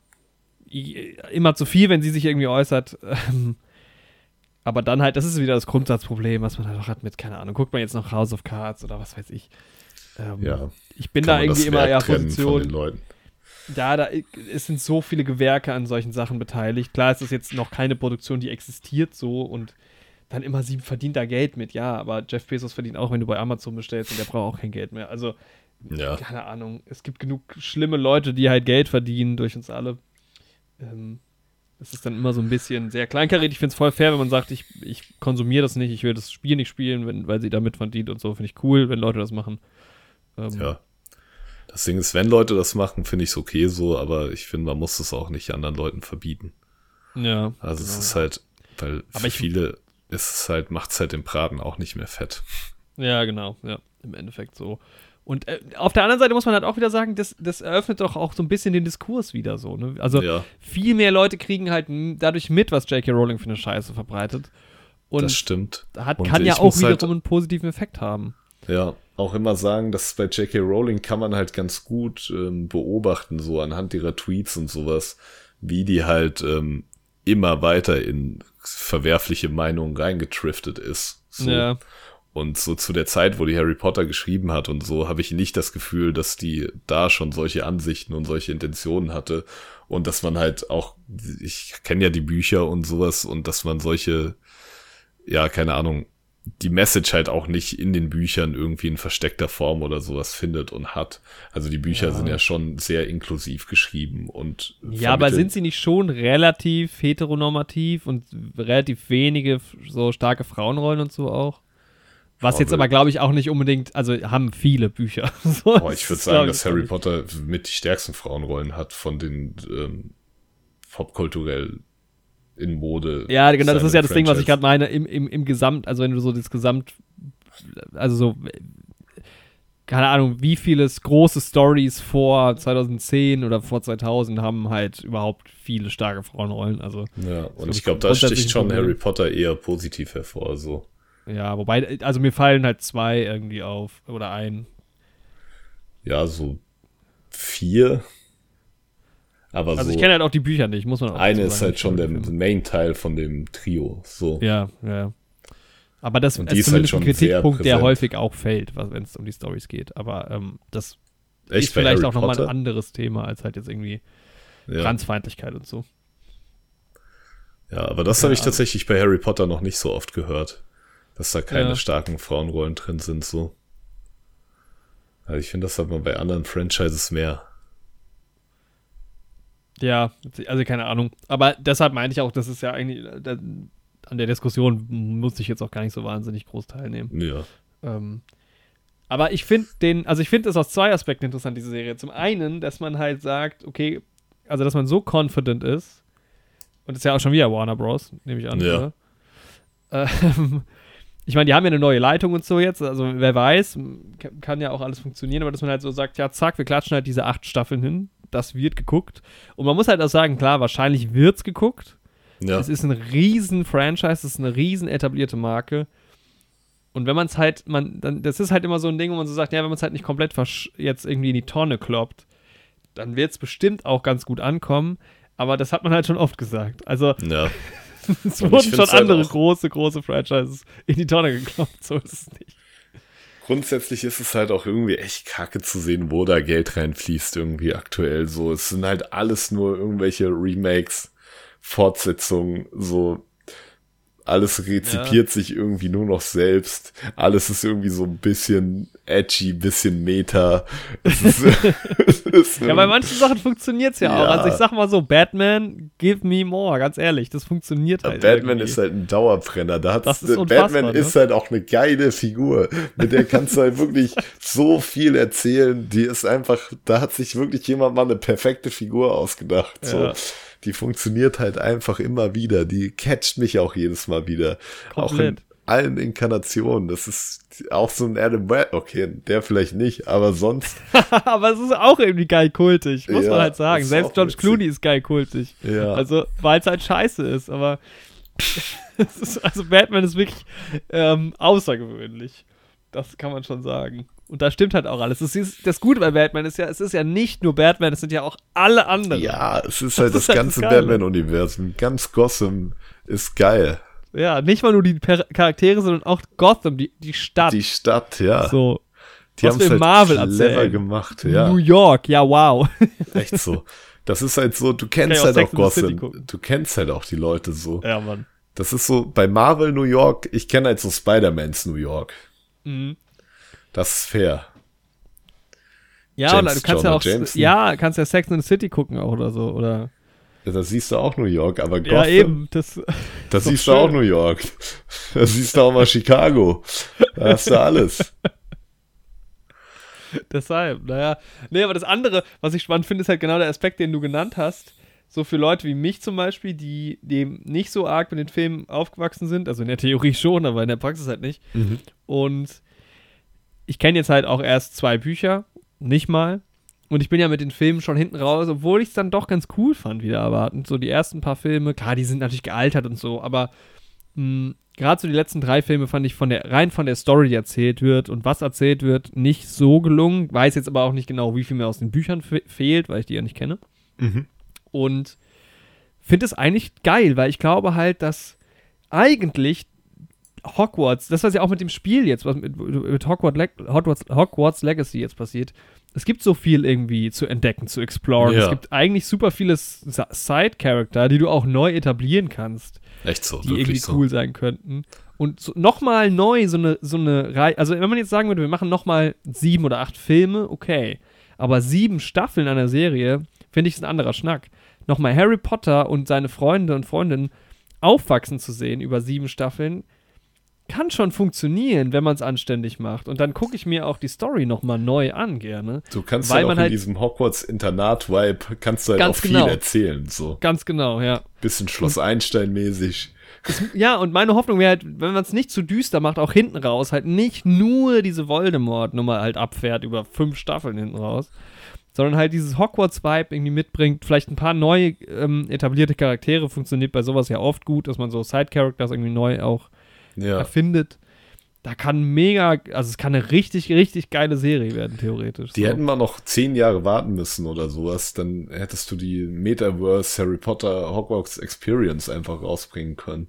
immer zu viel, wenn sie sich irgendwie äußert. <laughs> Ähm, aber dann halt, das ist wieder das Grundsatzproblem, was man halt auch hat mit, keine Ahnung, guckt man jetzt noch House of Cards oder was weiß ich. Ähm, ja. Ich bin da irgendwie immer ja Position. Ja, da es sind so viele Gewerke an solchen Sachen beteiligt. Klar ist das jetzt noch keine Produktion, die existiert so und dann immer sie verdient da Geld mit, ja, aber Jeff Bezos verdient auch, wenn du bei Amazon bestellst und der braucht auch kein Geld mehr. Also, ja. keine Ahnung, es gibt genug schlimme Leute, die halt Geld verdienen durch uns alle. Ähm, es ist dann immer so ein bisschen sehr kleinkarätig. Ich finde es voll fair, wenn man sagt, ich, ich konsumiere das nicht, ich will das Spiel nicht spielen, wenn, weil sie damit verdient und so. Finde ich cool, wenn Leute das machen. Ähm, ja. Das Ding ist, wenn Leute das machen, finde ich es okay so, aber ich finde, man muss es auch nicht anderen Leuten verbieten. Ja. Also genau. es ist halt, weil aber für viele ist es halt, macht es halt den Braten auch nicht mehr fett. Ja, genau, ja, im Endeffekt so. Und äh, auf der anderen Seite muss man halt auch wieder sagen, das, das eröffnet doch auch so ein bisschen den Diskurs wieder so. Ne? Also ja. viel mehr Leute kriegen halt dadurch mit, was J.K. Rowling für eine Scheiße verbreitet. Und das stimmt. Hat, kann ja auch wiederum halt, einen positiven Effekt haben. Ja, auch immer sagen, dass bei J.K. Rowling kann man halt ganz gut ähm, beobachten, so anhand ihrer Tweets und sowas, wie die halt ähm, immer weiter in verwerfliche Meinungen reingetriftet ist. So. Ja. Und so zu der Zeit, wo die Harry Potter geschrieben hat und so, habe ich nicht das Gefühl, dass die da schon solche Ansichten und solche Intentionen hatte. Und dass man halt auch, ich kenne ja die Bücher und sowas, und dass man solche, ja, keine Ahnung, die Message halt auch nicht in den Büchern irgendwie in versteckter Form oder sowas findet und hat. Also die Bücher ja. sind ja schon sehr inklusiv geschrieben und. Ja, aber sind sie nicht schon relativ heteronormativ und relativ wenige so starke Frauenrollen und so auch? Was jetzt aber, glaube ich, auch nicht unbedingt, also haben viele Bücher. <laughs> so, oh, ich würde sagen, dass Harry Potter mit die stärksten Frauenrollen hat von den ähm, popkulturell in Mode. Ja, genau, das ist ja das Franchise. Ding, was ich gerade meine, im, im, im Gesamt, also wenn du so das Gesamt, also so, keine Ahnung, wie viele große Stories vor 2010 oder vor 2000 haben halt überhaupt viele starke Frauenrollen, also. Ja, und ich glaube, da sticht schon Harry Potter eher positiv hervor, so. Ja, wobei, also mir fallen halt zwei irgendwie auf, oder ein. Ja, so vier, aber also so ich kenne halt auch die Bücher nicht, muss man auch Eine ist halt schon der Main-Teil von dem Trio. So. Ja, ja. Aber das Und ist zumindest halt ein Kritikpunkt, der häufig auch fällt, wenn es um die Stories geht. Aber ähm, das Echt, ist vielleicht auch nochmal ein anderes Thema als halt jetzt irgendwie ja. Transfeindlichkeit und so. Ja, aber das ja, habe ich tatsächlich bei Harry Potter noch nicht so oft gehört, dass da keine ja. starken Frauenrollen drin sind, so. Also ich finde, das hat man bei anderen Franchises mehr. Ja, also keine Ahnung. Aber deshalb meine ich auch, das ist ja eigentlich, da, an der Diskussion muss ich jetzt auch gar nicht so wahnsinnig groß teilnehmen. Ja. Ähm, aber ich finde den, also ich finde es aus zwei Aspekten interessant, diese Serie. Zum einen, dass man halt sagt, okay, also dass man so confident ist, und das ist ja auch schon wieder Warner Bros., nehme ich an. Ja. Ähm, ich meine, die haben ja eine neue Leitung und so jetzt, also wer weiß, kann ja auch alles funktionieren, aber dass man halt so sagt, ja, zack, wir klatschen halt diese acht Staffeln hin, das wird geguckt. Und man muss halt auch sagen, klar, wahrscheinlich wird's geguckt. Ja. Es ist ein riesen Franchise, es ist eine riesen etablierte Marke. Und wenn man es halt, man, dann, das ist halt immer so ein Ding, wo man so sagt, ja, wenn man es halt nicht komplett jetzt irgendwie in die Tonne kloppt, dann wird es bestimmt auch ganz gut ankommen. Aber das hat man halt schon oft gesagt. Also, ja. <laughs> es wurden schon halt andere große, große Franchises in die Tonne gekloppt. So ist es nicht grundsätzlich ist es halt auch irgendwie echt kacke zu sehen, wo da Geld reinfließt irgendwie aktuell so. Es sind halt alles nur irgendwelche Remakes, Fortsetzungen, so alles rezipiert ja. sich irgendwie nur noch selbst. Alles ist irgendwie so ein bisschen edgy, bisschen Meta. <laughs> Ist, ja, bei manchen Sachen funktioniert es ja, ja, auch. Also ich sag mal so, Batman, give me more, ganz ehrlich, das funktioniert halt. Batman irgendwie. ist halt ein Dauerbrenner. Da hat's, ist Batman ne? ist halt auch eine geile Figur. Mit der kannst du halt wirklich so viel erzählen. Die ist einfach, da hat sich wirklich jemand mal eine perfekte Figur ausgedacht. So. Ja die funktioniert halt einfach immer wieder. Die catcht mich auch jedes Mal wieder. Komplett. Auch in allen Inkarnationen. Das ist auch so ein Adam West. Okay, der vielleicht nicht, aber sonst. <laughs> aber es ist auch irgendwie geil kultig, muss ja, man halt sagen. Selbst George Clooney ist geil kultig. Ja. Also, weil es halt scheiße ist, aber. <laughs> ist, also, Batman ist wirklich ähm, außergewöhnlich. Das kann man schon sagen. Und da stimmt halt auch alles. Das, ist, das Gute bei Batman ist ja, es ist ja nicht nur Batman, es sind ja auch alle anderen. Ja, es ist halt das, das, ist ganze halt Batman-Universum. Ganz Gotham ist geil. Ja, nicht mal nur die Charaktere, sondern auch Gotham, die, die Stadt. Die Stadt, ja. So. Die haben es halt Marvel clever erzählen. gemacht, ja. New York, ja, wow. <laughs> Echt so. Das ist halt so, du kennst halt auch, auch Gotham. Du kennst halt auch die Leute so. Ja, Mann. Das ist so, bei Marvel New York, ich kenne halt so Spider-Mans New York. Mhm. Das ist fair. Ja, James, oder du kannst Jonah ja auch, Jameson. ja, kannst ja Sex in the City gucken auch oder so, oder? Ja, da siehst du auch New York, aber Gotham, Ja, eben, das. Da <laughs> siehst schön. du auch New York. Da siehst du auch mal Chicago. Da hast du alles. <laughs> Deshalb, naja. Nee, aber das andere, was ich spannend finde, ist halt genau der Aspekt, den du genannt hast. So für Leute wie mich zum Beispiel, die dem nicht so arg mit den Filmen aufgewachsen sind, also in der Theorie schon, aber in der Praxis halt nicht. Mhm. Und ich kenne jetzt halt auch erst zwei Bücher, nicht mal. Und ich bin ja mit den Filmen schon hinten raus, obwohl ich es dann doch ganz cool fand, wieder erwartend. So die ersten paar Filme, klar, die sind natürlich gealtert und so, aber hm, gerade so die letzten drei Filme fand ich von der, rein von der Story, die erzählt wird und was erzählt wird, nicht so gelungen. Weiß jetzt aber auch nicht genau, wie viel mir aus den Büchern fe fehlt, weil ich die ja nicht kenne. Mhm. Und finde es eigentlich geil, weil ich glaube halt, dass eigentlich Hogwarts, das was ja auch mit dem Spiel jetzt, was mit, mit Hogwarts, Hogwarts, Hogwarts, Legacy jetzt passiert, es gibt so viel irgendwie zu entdecken, zu exploren. Ja. Es gibt eigentlich super viele Side-Character, die du auch neu etablieren kannst. Echt so, Die irgendwie so. cool sein könnten. Und so, nochmal neu so eine, so eine Reihe, also wenn man jetzt sagen würde, wir machen nochmal sieben oder acht Filme, okay. Aber sieben Staffeln einer Serie, finde ich, ist ein anderer Schnack. Nochmal Harry Potter und seine Freunde und Freundinnen aufwachsen zu sehen über sieben Staffeln, kann schon funktionieren, wenn man es anständig macht. Und dann gucke ich mir auch die Story nochmal neu an, gerne. Du kannst weil halt auch in halt diesem Hogwarts-Internat-Vibe, kannst du halt auch viel genau. erzählen. So. Ganz genau, ja. Bisschen Schloss Einstein-mäßig. Ja, und meine Hoffnung wäre halt, wenn man es nicht zu düster macht, auch hinten raus, halt nicht nur diese Voldemort-Nummer halt abfährt über fünf Staffeln hinten raus, sondern halt dieses Hogwarts-Vibe irgendwie mitbringt, vielleicht ein paar neu ähm, etablierte Charaktere, funktioniert bei sowas ja oft gut, dass man so Side-Characters irgendwie neu auch ja. erfindet. Da kann mega, also es kann eine richtig, richtig geile Serie werden, theoretisch. Die so. hätten wir noch zehn Jahre warten müssen oder sowas, dann hättest du die Metaverse Harry Potter Hogwarts Experience einfach rausbringen können.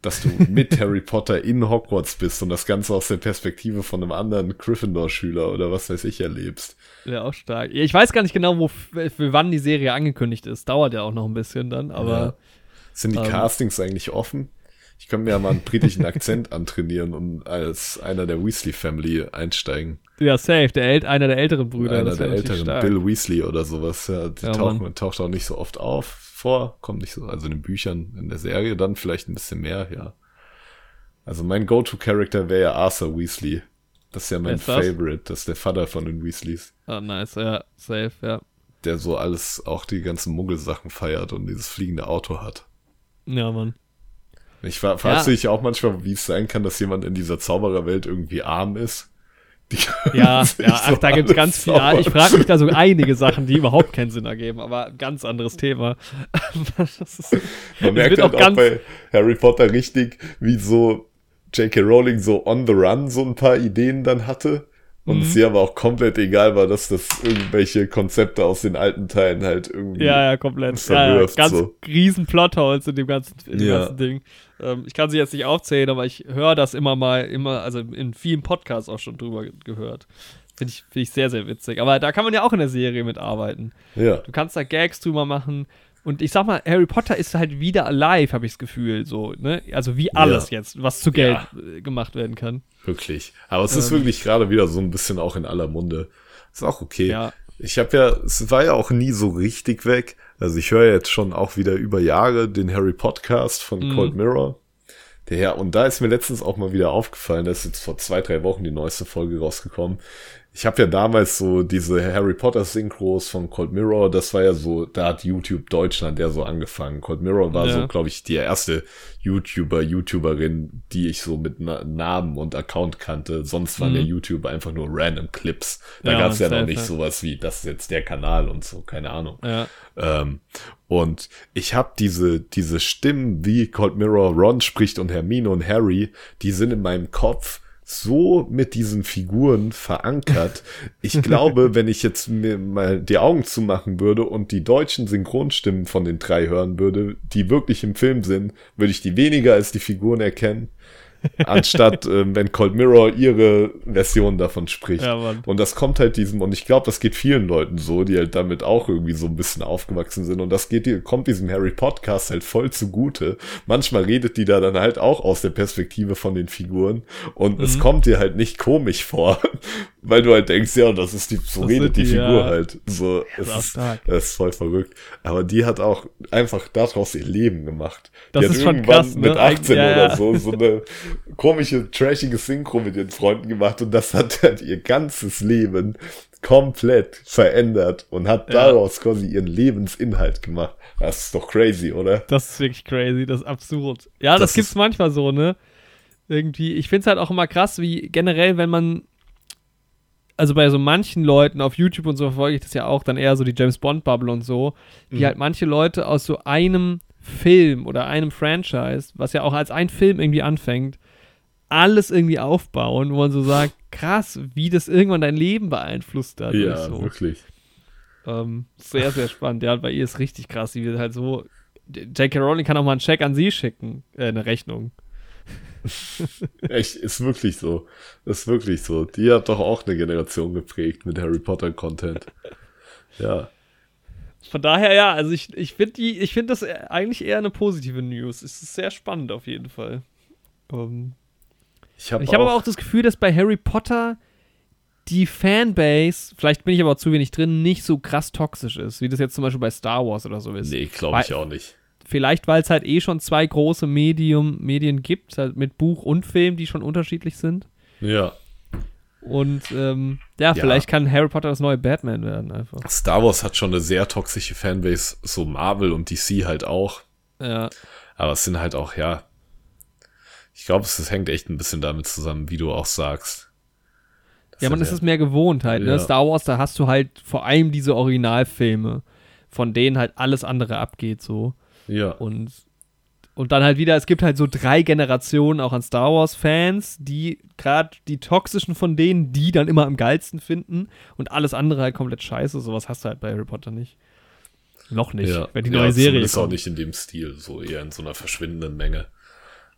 Dass du mit <laughs> Harry Potter in Hogwarts bist und das Ganze aus der Perspektive von einem anderen Gryffindor-Schüler oder was weiß ich erlebst. Ja, auch stark. Ich weiß gar nicht genau, wo, für wann die Serie angekündigt ist. Dauert ja auch noch ein bisschen dann, aber. Ja. Sind die ähm, Castings eigentlich offen? Ich kann mir ja mal einen britischen Akzent antrainieren und als einer der Weasley Family einsteigen. Ja, safe, der El einer der älteren Brüder. Einer der älteren, Bill Weasley oder sowas. Ja, die ja, tauchen, taucht auch nicht so oft auf vor, kommt nicht so, also in den Büchern, in der Serie dann vielleicht ein bisschen mehr, ja. Also mein Go-To-Character wäre ja Arthur Weasley. Das ist ja mein ist Favorite, das? das ist der Vater von den Weasleys. Ah, oh, nice, ja, safe, ja. Der so alles, auch die ganzen Muggelsachen feiert und dieses fliegende Auto hat. Ja, Mann. Ich frage ja. dich auch manchmal, wie es sein kann, dass jemand in dieser Zaubererwelt irgendwie arm ist. Ja, ja ach, da gibt es ganz viel. Ja, ich frage mich da so einige Sachen, die überhaupt keinen Sinn ergeben, aber ganz anderes Thema. <laughs> ist, Man merkt halt auch, auch bei Harry Potter richtig, wie so J.K. Rowling so on the run so ein paar Ideen dann hatte. Und mhm. es ihr aber auch komplett egal war, dass das irgendwelche Konzepte aus den alten Teilen halt irgendwie. Ja, ja, komplett. Verwirft, ja, ganz so. riesen Plotholes in dem ganzen, in dem ja. ganzen Ding. Ähm, ich kann sie jetzt nicht aufzählen, aber ich höre das immer mal, immer, also in vielen Podcasts auch schon drüber gehört. Finde ich, find ich sehr, sehr witzig. Aber da kann man ja auch in der Serie mitarbeiten. Ja. Du kannst da Gags drüber machen. Und ich sag mal, Harry Potter ist halt wieder alive, habe ich das Gefühl. So, ne? Also wie alles ja. jetzt, was zu Geld ja. Äh, gemacht werden kann. Wirklich. Aber es ähm, ist wirklich gerade wieder so ein bisschen auch in aller Munde. Ist auch okay. Ja. Ich habe ja, es war ja auch nie so richtig weg. Also ich höre jetzt schon auch wieder über Jahre den Harry Podcast von mhm. Cold Mirror. Der und da ist mir letztens auch mal wieder aufgefallen, da ist jetzt vor zwei, drei Wochen die neueste Folge rausgekommen, ich habe ja damals so diese Harry Potter Synchros von Cold Mirror, das war ja so, da hat YouTube Deutschland ja so angefangen. Cold Mirror war ja. so, glaube ich, die erste YouTuber, YouTuberin, die ich so mit Na Namen und Account kannte. Sonst waren mhm. ja YouTube einfach nur random Clips. Da ja, gab es ja noch nicht ja. sowas wie, das ist jetzt der Kanal und so, keine Ahnung. Ja. Ähm, und ich habe diese, diese Stimmen, wie Cold Mirror Ron spricht und Hermine und Harry, die sind in meinem Kopf so mit diesen Figuren verankert. Ich glaube, <laughs> wenn ich jetzt mir mal die Augen zumachen würde und die deutschen Synchronstimmen von den drei hören würde, die wirklich im Film sind, würde ich die weniger als die Figuren erkennen anstatt äh, wenn Cold Mirror ihre Version davon spricht. Ja, und das kommt halt diesem, und ich glaube, das geht vielen Leuten so, die halt damit auch irgendwie so ein bisschen aufgewachsen sind. Und das geht, kommt diesem Harry Podcast halt voll zugute. Manchmal redet die da dann halt auch aus der Perspektive von den Figuren. Und mhm. es kommt dir halt nicht komisch vor, weil du halt denkst, ja, das ist die, so das redet die, die, Figur ja. halt. So, ja, es ist, das ist voll verrückt. Aber die hat auch einfach daraus ihr Leben gemacht. Das die ist hat irgendwann krass, ne? mit 18 ja, oder so so eine komische, trashige Synchro mit ihren Freunden gemacht und das hat halt ihr ganzes Leben komplett verändert und hat ja. daraus quasi ihren Lebensinhalt gemacht. Das ist doch crazy, oder? Das ist wirklich crazy, das ist absurd. Ja, das, das gibt's manchmal so, ne? Irgendwie, ich find's halt auch immer krass, wie generell, wenn man also bei so manchen Leuten auf YouTube und so verfolge ich das ja auch, dann eher so die James Bond Bubble und so, wie mhm. halt manche Leute aus so einem Film oder einem Franchise, was ja auch als ein Film irgendwie anfängt, alles irgendwie aufbauen, wo man so sagt, <laughs> krass, wie das irgendwann dein Leben beeinflusst hat. Ja, so. wirklich. Ähm, sehr, sehr spannend. Ja, bei ihr ist richtig krass, wie wir halt so. J.K. Rowling kann auch mal einen Check an sie schicken, äh, eine Rechnung. Echt, ist wirklich so. Ist wirklich so. Die hat doch auch eine Generation geprägt mit Harry Potter Content. Ja. Von daher, ja, also ich, ich finde die, ich finde das eigentlich eher eine positive News. Es ist sehr spannend auf jeden Fall. Um, ähm, ich habe hab aber auch das Gefühl, dass bei Harry Potter die Fanbase, vielleicht bin ich aber auch zu wenig drin, nicht so krass toxisch ist, wie das jetzt zum Beispiel bei Star Wars oder so ist. Nee, glaube ich auch nicht. Vielleicht, weil es halt eh schon zwei große Medium, Medien gibt, halt mit Buch und Film, die schon unterschiedlich sind. Ja. Und ähm, ja, ja, vielleicht kann Harry Potter das neue Batman werden einfach. Star Wars hat schon eine sehr toxische Fanbase, so Marvel und DC halt auch. Ja. Aber es sind halt auch, ja, ich glaube, es hängt echt ein bisschen damit zusammen, wie du auch sagst. Ja, man ist es mehr gewohnt halt, ne? Ja. Star Wars, da hast du halt vor allem diese Originalfilme, von denen halt alles andere abgeht, so. Ja. Und, und dann halt wieder, es gibt halt so drei Generationen auch an Star Wars-Fans, die gerade die toxischen von denen, die dann immer am geilsten finden und alles andere halt komplett scheiße. Sowas hast du halt bei Harry Potter nicht. Noch nicht, ja. wenn die neue ja, Serie ist. auch nicht in dem Stil, so eher in so einer verschwindenden Menge.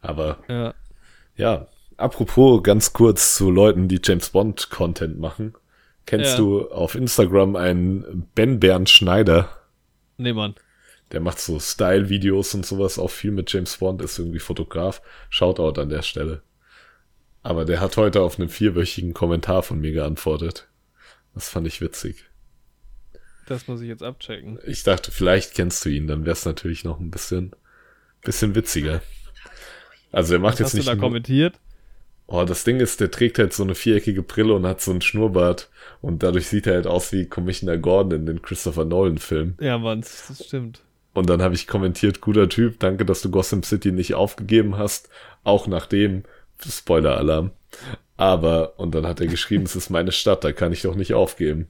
Aber ja. ja, apropos ganz kurz zu Leuten, die James Bond Content machen. Kennst ja. du auf Instagram einen Ben Bernd Schneider? Nee, Mann. Der macht so Style-Videos und sowas, auch viel mit James Bond, ist irgendwie Fotograf. Shoutout an der Stelle. Aber der hat heute auf einen vierwöchigen Kommentar von mir geantwortet. Das fand ich witzig. Das muss ich jetzt abchecken. Ich dachte, vielleicht kennst du ihn, dann wär's natürlich noch ein bisschen, bisschen witziger. Also er macht Was jetzt hast nicht. Hast du da kommentiert? Oh, das Ding ist, der trägt halt so eine viereckige Brille und hat so einen Schnurrbart und dadurch sieht er halt aus wie Commissioner Gordon in den Christopher Nolan Film. Ja, Mann, das stimmt. Und dann habe ich kommentiert, guter Typ, danke, dass du Gotham City nicht aufgegeben hast, auch nachdem Spoiler-Alarm. Aber, und dann hat er geschrieben, es ist meine Stadt, da kann ich doch nicht aufgeben.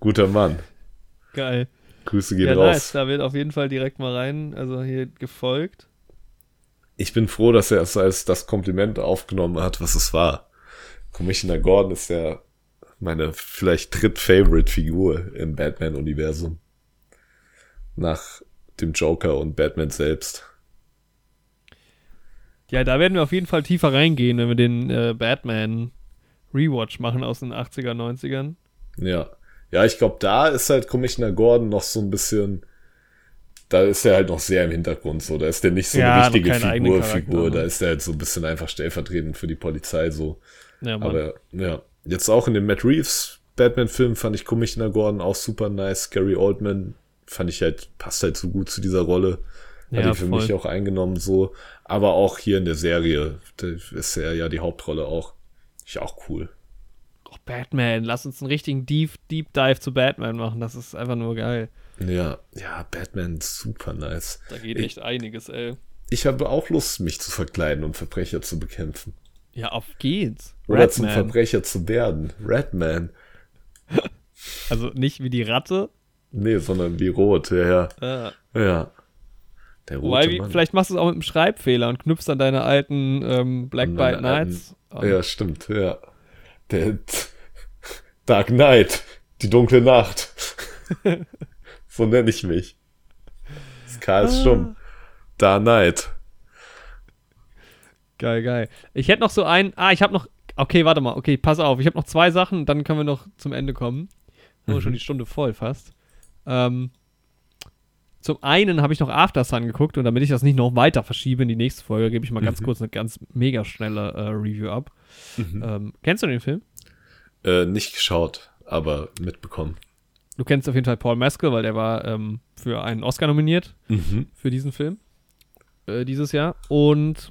Guter Mann. Geil. Grüße gehen ja, raus. Nice. Da wird auf jeden Fall direkt mal rein, also hier gefolgt ich bin froh, dass er es als das Kompliment aufgenommen hat, was es war. Commissioner Gordon ist ja meine vielleicht dritt-Favorite-Figur im Batman-Universum. Nach dem Joker und Batman selbst. Ja, da werden wir auf jeden Fall tiefer reingehen, wenn wir den äh, Batman Rewatch machen aus den 80er, 90ern. Ja. Ja, ich glaube, da ist halt Commissioner Gordon noch so ein bisschen da ist er halt noch sehr im Hintergrund so. Da ist der nicht so ja, eine richtige Figur, Figur. Da ist er halt so ein bisschen einfach stellvertretend für die Polizei so. Ja, Aber ja, jetzt auch in dem Matt Reeves Batman-Film fand ich Commissioner Gordon auch super nice. Gary Oldman fand ich halt, passt halt so gut zu dieser Rolle. Hat ja, ihn für voll. mich auch eingenommen so. Aber auch hier in der Serie, da ist er ja die Hauptrolle auch. Ich auch cool. Oh, Batman, lass uns einen richtigen Deep, Deep Dive zu Batman machen. Das ist einfach nur geil. Ja, ja, Batman super nice. Da geht echt ich, einiges, ey. Ich habe auch Lust, mich zu verkleiden und Verbrecher zu bekämpfen. Ja, auf geht's. Oder Redman. zum Verbrecher zu werden. Redman. <laughs> Also nicht wie die Ratte? Nee, sondern wie rot, ja, ja. Ah. Ja. Der rote Wobei, Mann. vielleicht machst du es auch mit einem Schreibfehler und knüpfst an deine alten ähm, Black Bite alten- Nights. an. Ja, stimmt, ja. Der <laughs> Dark Knight, die dunkle Nacht. <laughs> so nenne ich mich. Das K ist stumm. Dark Knight. Geil, geil. Ich hätte noch so ein. Ah, ich habe noch. Okay, warte mal. Okay, pass auf. Ich habe noch zwei Sachen, dann können wir noch zum Ende kommen. Haben wir Mhm. schon die Stunde voll fast. Ähm, zum einen habe ich noch After Sun geguckt und damit ich das nicht noch weiter verschiebe in die nächste Folge, gebe ich mal ganz Mhm. kurz eine ganz mega schnelle äh, Review ab. Mhm. Ähm, kennst du den Film? Äh, nicht geschaut, aber mitbekommen. Du kennst auf jeden Fall Paul Mescal, weil der war ähm, für einen Oscar nominiert Mhm. für diesen Film äh, dieses Jahr. Und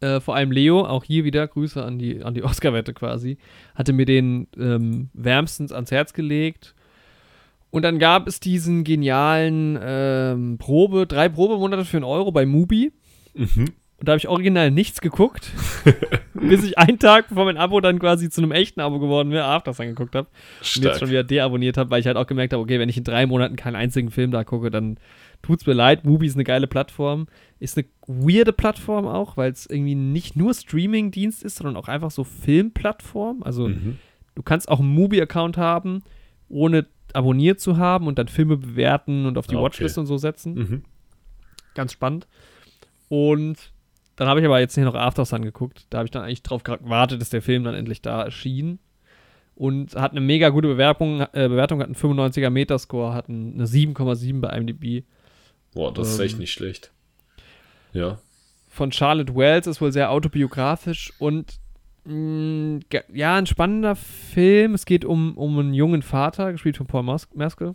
äh, vor allem Leo, auch hier wieder Grüße an die, an die <laughs> Oscar-Wette quasi, hatte mir den ähm, wärmstens ans Herz gelegt. Und dann gab es diesen genialen ähm, Probe, drei Probemonate für einen Euro bei Mubi. Mhm. Und da habe ich original nichts geguckt, <laughs> bis ich einen Tag bevor mein Abo dann quasi zu einem echten Abo geworden wäre, Afters angeguckt habe. und jetzt schon wieder deabonniert habe, weil ich halt auch gemerkt habe, okay, wenn ich in drei Monaten keinen einzigen Film da gucke, dann tut's mir leid. Mubi ist eine geile Plattform. Ist eine weirde Plattform auch, weil es irgendwie nicht nur Streaming-Dienst ist, sondern auch einfach so Filmplattform. Also Mhm. du kannst auch einen Mubi-Account haben, ohne abonniert zu haben und dann Filme bewerten und auf die okay. Watchlist und so setzen. Mhm. Ganz spannend. Und dann habe ich aber jetzt hier noch After Sun geguckt. Da habe ich dann eigentlich drauf gewartet, dass der Film dann endlich da erschien. Und hat eine mega gute Bewertung, äh, Bewertung, hat einen 95er Metascore, hat ein- eine 7,7 bei IMDb. Boah, das ist Ähm, echt nicht schlecht. Ja. Von Charlotte Wells ist wohl sehr autobiografisch und ja, ein spannender Film. Es geht um, um einen jungen Vater, gespielt von Paul Mas Mescal,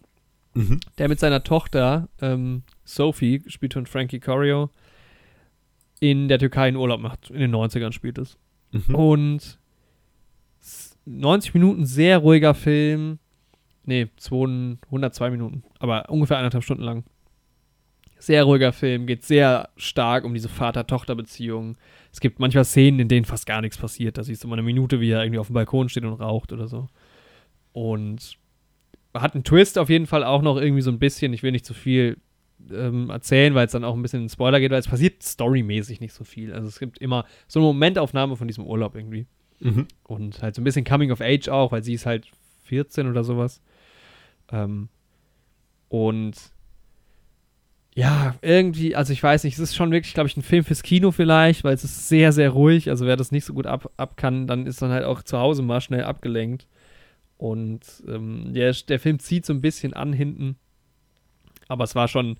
Mhm. der mit seiner Tochter ähm, Sophie, gespielt von Frankie Corio, in der Türkei einen Urlaub macht. In den 90ern spielt es. Mhm. Und s- 90 Minuten sehr ruhiger Film. Nee, 200, 102 Minuten, aber ungefähr eineinhalb Stunden lang. Sehr ruhiger Film, geht sehr stark um diese Vater-Tochter-Beziehung. Es gibt manchmal Szenen, in denen fast gar nichts passiert. Da siehst du mal eine Minute, wie er irgendwie auf dem Balkon steht und raucht oder so. Und hat einen Twist auf jeden Fall auch noch irgendwie so ein bisschen. Ich will nicht zu viel ähm, erzählen, weil es dann auch ein bisschen in Spoiler geht, weil es passiert storymäßig nicht so viel. Also es gibt immer so eine Momentaufnahme von diesem Urlaub irgendwie. Mhm. Und halt so ein bisschen Coming of Age auch, weil sie ist halt 14 oder sowas. Ähm, und ja, irgendwie, also ich weiß nicht, es ist schon wirklich, glaube ich, ein Film fürs Kino vielleicht, weil es ist sehr, sehr ruhig. Also wer das nicht so gut ab, ab kann, dann ist dann halt auch zu Hause mal schnell abgelenkt. Und ähm, der, der Film zieht so ein bisschen an hinten. Aber es war schon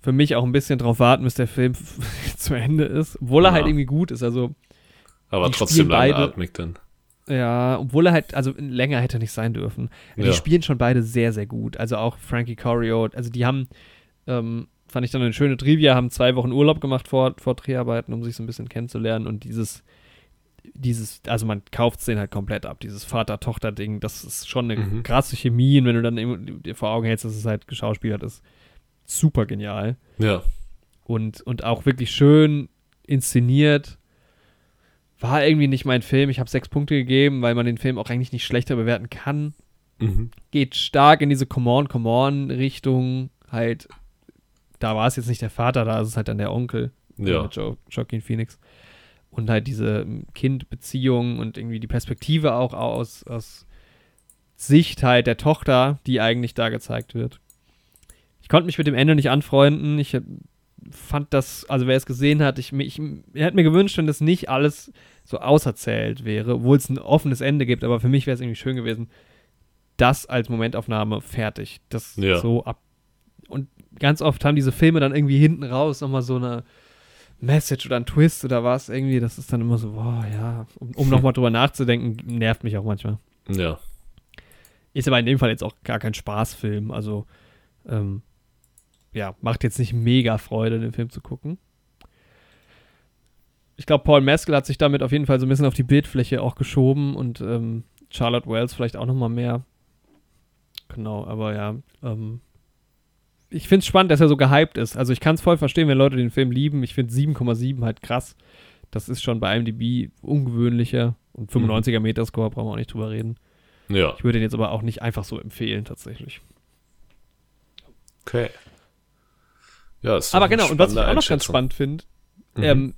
für mich auch ein bisschen drauf warten, bis der Film <laughs> zu Ende ist. Obwohl er Ja. halt irgendwie gut ist. Also Aber Die trotzdem langatmig dann. ja, obwohl er halt, also länger hätte er nicht sein dürfen. Die Ja. spielen schon beide sehr, sehr gut. Also auch Frankie Corio, also die haben, ähm, fand ich dann eine schöne Trivia, haben zwei Wochen Urlaub gemacht vor, vor Dreharbeiten, um sich so ein bisschen kennenzulernen und dieses, dieses, also man kauft es den halt komplett ab, dieses Vater-Tochter-Ding, das ist schon eine Mhm. krasse Chemie und wenn du dann dir vor Augen hältst, dass es halt geschauspielert ist, super genial Ja. und, und auch wirklich schön inszeniert. War irgendwie nicht mein Film. Ich habe sechs Punkte gegeben, weil man den Film auch eigentlich nicht schlechter bewerten kann. Mhm. Geht stark in diese Come on, Come on Richtung. Halt, da war es jetzt nicht der Vater, da ist es halt dann der Onkel. Ja. Jo Joaquin Phoenix. Und halt diese Kind-Beziehung und irgendwie die Perspektive auch aus, aus Sicht halt der Tochter, die eigentlich da gezeigt wird. Ich konnte mich mit dem Ende nicht anfreunden. Ich fand das, also wer es gesehen hat, ich, ich, ich hätte mir gewünscht, wenn das nicht alles so auserzählt wäre, obwohl es ein offenes Ende gibt, aber für mich wäre es irgendwie schön gewesen, das als Momentaufnahme fertig. Das Ja. so ab. Ganz oft haben diese Filme dann irgendwie hinten raus nochmal so eine Message oder ein Twist oder was irgendwie. Das ist dann immer so, boah, ja, um, um nochmal drüber nachzudenken, nervt mich auch manchmal. Ja. Ist aber in dem Fall jetzt auch gar kein Spaßfilm. Also, ähm, ja, macht jetzt nicht mega Freude, den Film zu gucken. Ich glaube, Paul Mescal hat sich damit auf jeden Fall so ein bisschen auf die Bildfläche auch geschoben und ähm, Charlotte Wells vielleicht auch noch mal mehr. Genau, aber ja, ähm, ich finde es spannend, dass er so gehypt ist. Also ich kann es voll verstehen, wenn Leute den Film lieben. Ich finde 7,7 halt krass. Das ist schon bei IMDb ungewöhnlicher. Und 95er Metascore brauchen wir auch nicht drüber reden. Ja. Ich würde den jetzt aber auch nicht einfach so empfehlen, tatsächlich. Okay. Ja, ist Aber genau, und was ich auch noch ganz spannend finde, Mhm. ähm,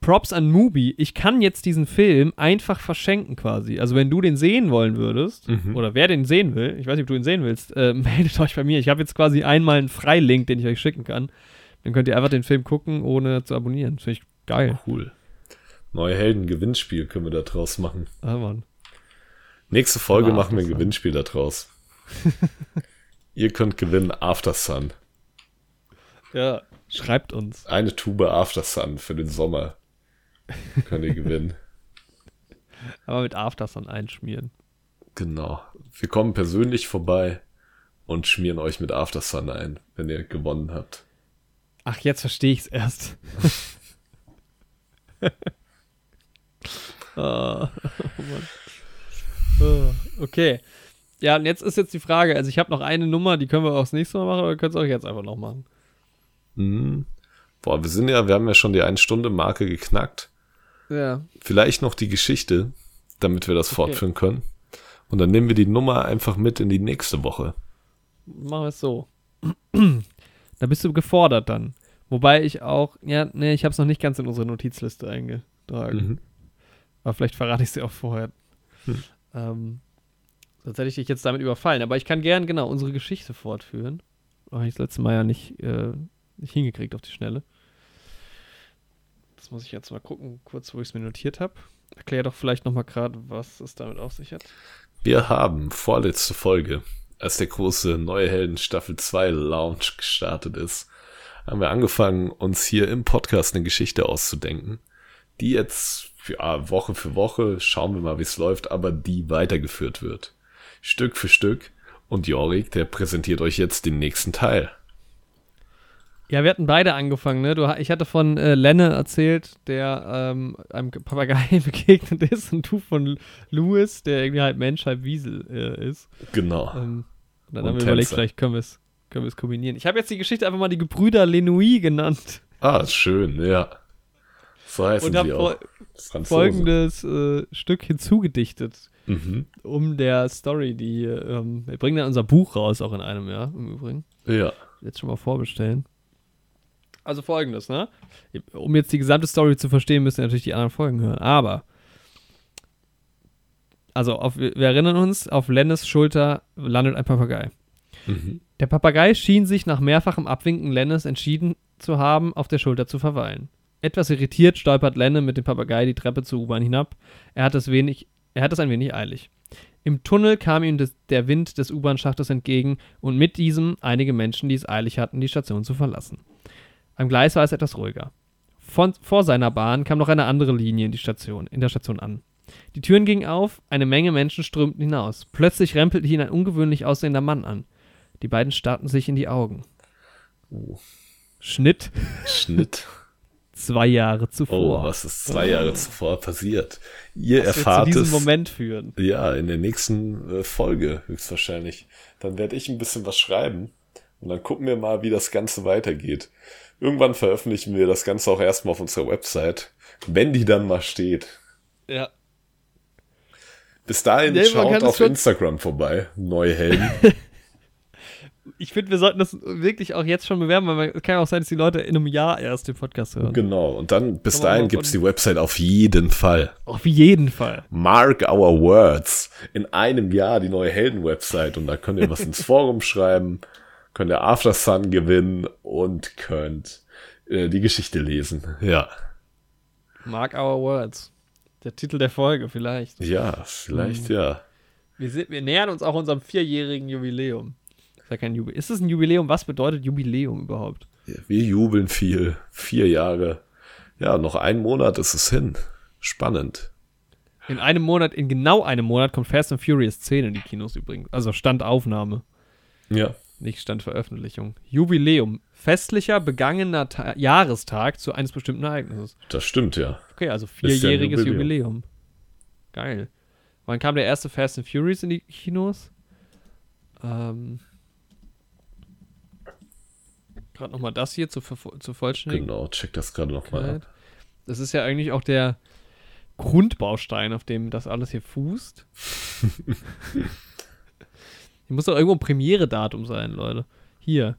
Props an Mubi, ich kann jetzt diesen Film einfach verschenken quasi. Also wenn du den sehen wollen würdest, Mhm. oder wer den sehen will, ich weiß nicht, ob du ihn sehen willst, äh, <laughs> meldet euch bei mir. Ich habe jetzt quasi einmal einen Freilink, den ich euch schicken kann. Dann könnt ihr einfach den Film gucken, ohne zu abonnieren. Finde ich geil. Cool. Neue Helden-Gewinnspiel können wir da draus machen. Ah, Mann. Nächste Folge Ah, machen wir ein After Sun. Gewinnspiel da draus. <laughs> Ihr könnt gewinnen After Sun. Ja, schreibt uns. Eine Tube After Sun für den Sommer. Könnt ihr gewinnen. <laughs> Aber mit Aftersun einschmieren. Genau. Wir kommen persönlich vorbei und schmieren euch mit After Sun ein, wenn ihr gewonnen habt. Ach, jetzt verstehe ich es erst. <laughs> Oh Mann. Ah, okay. Ja, und jetzt ist jetzt die Frage, also ich habe noch eine Nummer, die können wir auch das nächste Mal machen, oder könnt ihr auch jetzt einfach noch machen? Mhm. Boah, wir sind ja, wir haben ja schon die Ein-Stunden-Marke geknackt. Ja. Vielleicht noch die Geschichte, damit wir das fortführen können. Und dann nehmen wir die Nummer einfach mit in die nächste Woche. Machen wir es so. <clears throat> da bist du gefordert dann. Wobei ich auch, ja, nee, ich habe es noch nicht ganz in unsere Notizliste eingetragen. Mhm. Aber vielleicht verrate ich sie auch vorher. Ähm, sonst hätte ich dich jetzt damit überfallen. Aber ich kann gern, genau, unsere Geschichte fortführen. Habe ich das letzte Mal ja nicht, äh, nicht hingekriegt auf die Schnelle. Das muss ich jetzt mal gucken, kurz, wo ich es mir notiert habe. Erklär doch vielleicht nochmal gerade, was es damit auf sich hat. Wir haben vorletzte Folge, als der große Neue Helden Staffel 2 Launch gestartet ist, haben wir angefangen, uns hier im Podcast eine Geschichte auszudenken, die jetzt ja, Woche für Woche, schauen wir mal, wie es läuft, aber die weitergeführt wird. Stück für Stück. Und Jorik, der präsentiert euch jetzt den nächsten Teil. Ja, wir hatten beide angefangen, ne? Du, ich hatte von äh, Lenne erzählt, der ähm, einem Papagei <laughs> begegnet ist und du von Louis, der irgendwie halb Mensch, halb Wiesel äh, ist. Genau. Ähm, und dann Und haben wir überlegt, vielleicht können wir es können wir es kombinieren. Ich habe jetzt die Geschichte einfach mal die Gebrüder Lenouis genannt Ah, schön, ja. So heißen und sie auch. fol Franzosen. folgendes äh, Stück hinzugedichtet, Mhm. um der Story, die ähm, wir bringen dann unser Buch raus, auch in einem Jahr im Übrigen. Ja. Jetzt schon mal vorbestellen. Also folgendes, ne? Um jetzt die gesamte Story zu verstehen, müssen wir natürlich die anderen Folgen hören. Aber, also auf, wir erinnern uns, auf Lennes Schulter landet ein Papagei. Mhm. Der Papagei schien sich nach mehrfachem Abwinken Lennes entschieden zu haben, auf der Schulter zu verweilen. Etwas irritiert stolpert Lenne mit dem Papagei die Treppe zur U-Bahn hinab. Er hat es wenig, er hat es ein wenig eilig. Im Tunnel kam ihm des, der Wind des U-Bahn-Schachtes entgegen und mit diesem einige Menschen, die es eilig hatten, die Station zu verlassen. Am Gleis war es etwas ruhiger. Von, vor seiner Bahn kam noch eine andere Linie in, die Station, in der Station an. Die Türen gingen auf, eine Menge Menschen strömten hinaus. Plötzlich rempelte ihn ein ungewöhnlich aussehender Mann an. Die beiden starrten sich in die Augen. Oh. Schnitt Schnitt. <laughs> zwei Jahre Oh, zuvor. was ist zwei Jahre zuvor passiert? Ihr wird erfahrt zu diesem es. Moment führen. Ja, in der nächsten äh, Folge höchstwahrscheinlich. Dann werde ich ein bisschen was schreiben und dann gucken wir mal, wie das Ganze weitergeht. Irgendwann veröffentlichen wir das Ganze auch erstmal auf unserer Website, wenn die dann mal steht. Ja. Bis dahin Nee, schaut es auf Instagram vorbei, neue Helden. <laughs> Ich finde, wir sollten das wirklich auch jetzt schon bewerben, weil es kann ja auch sein, dass die Leute in einem Jahr erst den Podcast hören. genau. Und dann bis man dahin gibt's von- die Website auf jeden Fall. Auf jeden Fall. Mark our words. In einem Jahr die neue Helden-Website und da könnt ihr was ins <laughs> Forum schreiben, könnt ihr After Sun gewinnen und könnt äh, die Geschichte lesen. <laughs> Ja. Mark our words. Der Titel der Folge vielleicht. Ja, vielleicht Hm. ja. Wir, sind, wir nähern uns auch unserem vierjährigen Jubiläum. Ist ja kein Jubiläum. Ist es ein Jubiläum? Was bedeutet Jubiläum überhaupt? Wir jubeln viel. Vier Jahre. Ja, noch ein Monat ist es hin. Spannend. In einem Monat, in genau einem Monat kommt Fast and Furious 10 in die Kinos übrigens. Also Standaufnahme, Ja. Nicht Standveröffentlichung. Jubiläum. Festlicher, begangener Ta Jahrestag zu eines bestimmten Ereignisses. Das stimmt ja. Okay, also Ist ja vierjähriges Jubiläum. Jubiläum. Geil. Wann kam der erste Fast and Furious in die Kinos? Ähm. Gerade nochmal das hier zur, Ver- zur Vollständigkeit. Genau, check das gerade nochmal ab. Das ist ja eigentlich auch der Grundbaustein, auf dem das alles hier fußt. <laughs> muss doch irgendwo ein Premiere-Datum sein, Leute. Hier.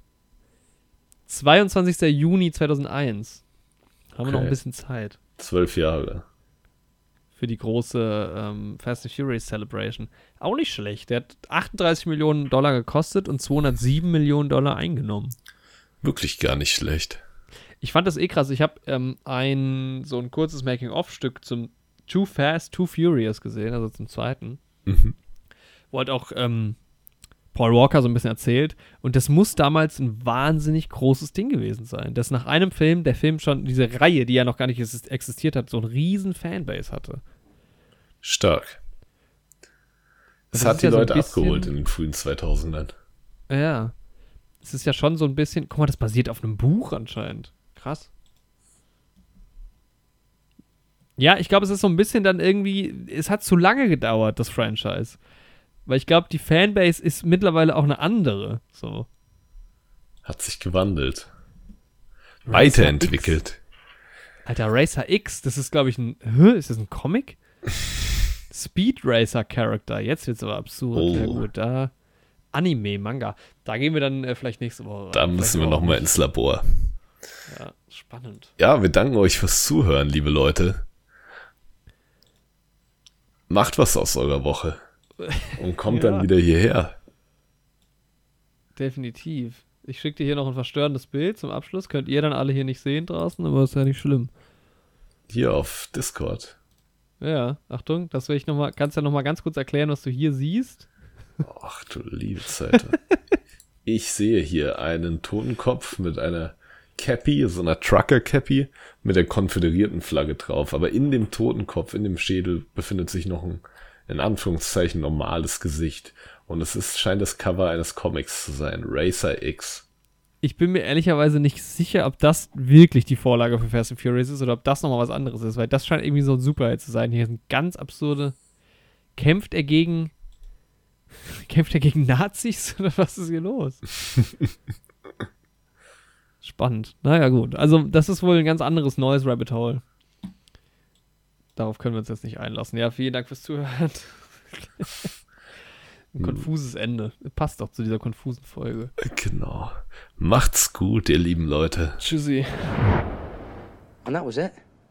22. Juni 2001. Haben wir noch Okay. ein bisschen Zeit Zwölf Jahre. für die große ähm, Fast and Furious Celebration. Auch nicht schlecht. Der hat 38 Millionen Dollar gekostet und 207 Millionen Dollar eingenommen. Wirklich gar nicht schlecht. Ich fand das eh krass. Ich habe ähm, ein so ein kurzes Making-of-Stück zum Too Fast, Too Furious gesehen, also zum zweiten. Mhm. Wo halt auch ähm, Paul Walker so ein bisschen erzählt. Und das muss damals ein wahnsinnig großes Ding gewesen sein. Dass nach einem Film, der Film schon, diese Reihe, die ja noch gar nicht exist- existiert hat, so ein riesen Fanbase hatte. Stark. Es Das hat die ja so Leute bisschen- abgeholt in den frühen 2000ern. Ja. Es ist ja schon so ein bisschen, guck mal, das basiert auf einem Buch anscheinend. Krass. Ja, ich glaube, es ist so ein bisschen dann irgendwie, es hat zu lange gedauert, das Franchise. Weil ich glaube, die Fanbase ist mittlerweile auch eine andere. So. Hat sich gewandelt. Racer Weiterentwickelt. X. Alter, Racer X, das ist, glaube ich, ein. Hä, ist das ein Comic? <laughs> Speed Racer Character. Jetzt wird's aber absurd. Oh. Ja, gut, da. Anime, Manga. Da gehen wir dann äh, vielleicht nächste Woche. Da müssen wir nochmal ins Labor. Ja, spannend. Ja, wir danken euch fürs Zuhören, liebe Leute. Macht was aus eurer Woche. Und <laughs> kommt Ja. dann wieder hierher. Definitiv. Ich schicke dir hier noch ein verstörendes Bild zum Abschluss. Könnt ihr dann alle hier nicht sehen draußen, aber ist ja nicht schlimm. Hier auf Discord. Ja, Achtung, das will ich noch mal, kannst ja noch mal ganz kurz erklären, was du hier siehst. Ach du liebe Zeit. <laughs> ich sehe hier einen Totenkopf mit einer Cappy, so einer Trucker-Cappy mit der konföderierten Flagge drauf. Aber in dem Totenkopf, in dem Schädel befindet sich noch ein, in Anführungszeichen, normales Gesicht. Und es ist, scheint das Cover eines Comics zu sein. Racer X. Ich bin mir ehrlicherweise nicht sicher, ob das wirklich die Vorlage für Fast and Furious ist oder ob das nochmal was anderes ist, weil das scheint irgendwie so ein Superheld zu sein. Hier sind ganz absurde. Kämpft er gegen. <laughs> Kämpft er gegen Nazis <laughs> oder was ist hier los? <laughs> Spannend. Naja, gut. Also, das ist wohl ein ganz anderes neues Rabbit Hole. Darauf können wir uns jetzt nicht einlassen. Ja, vielen Dank fürs Zuhören. <laughs> ein konfuses Ende. Passt doch zu dieser konfusen Folge. Genau. Macht's gut, ihr lieben Leute. Tschüssi. And that was it.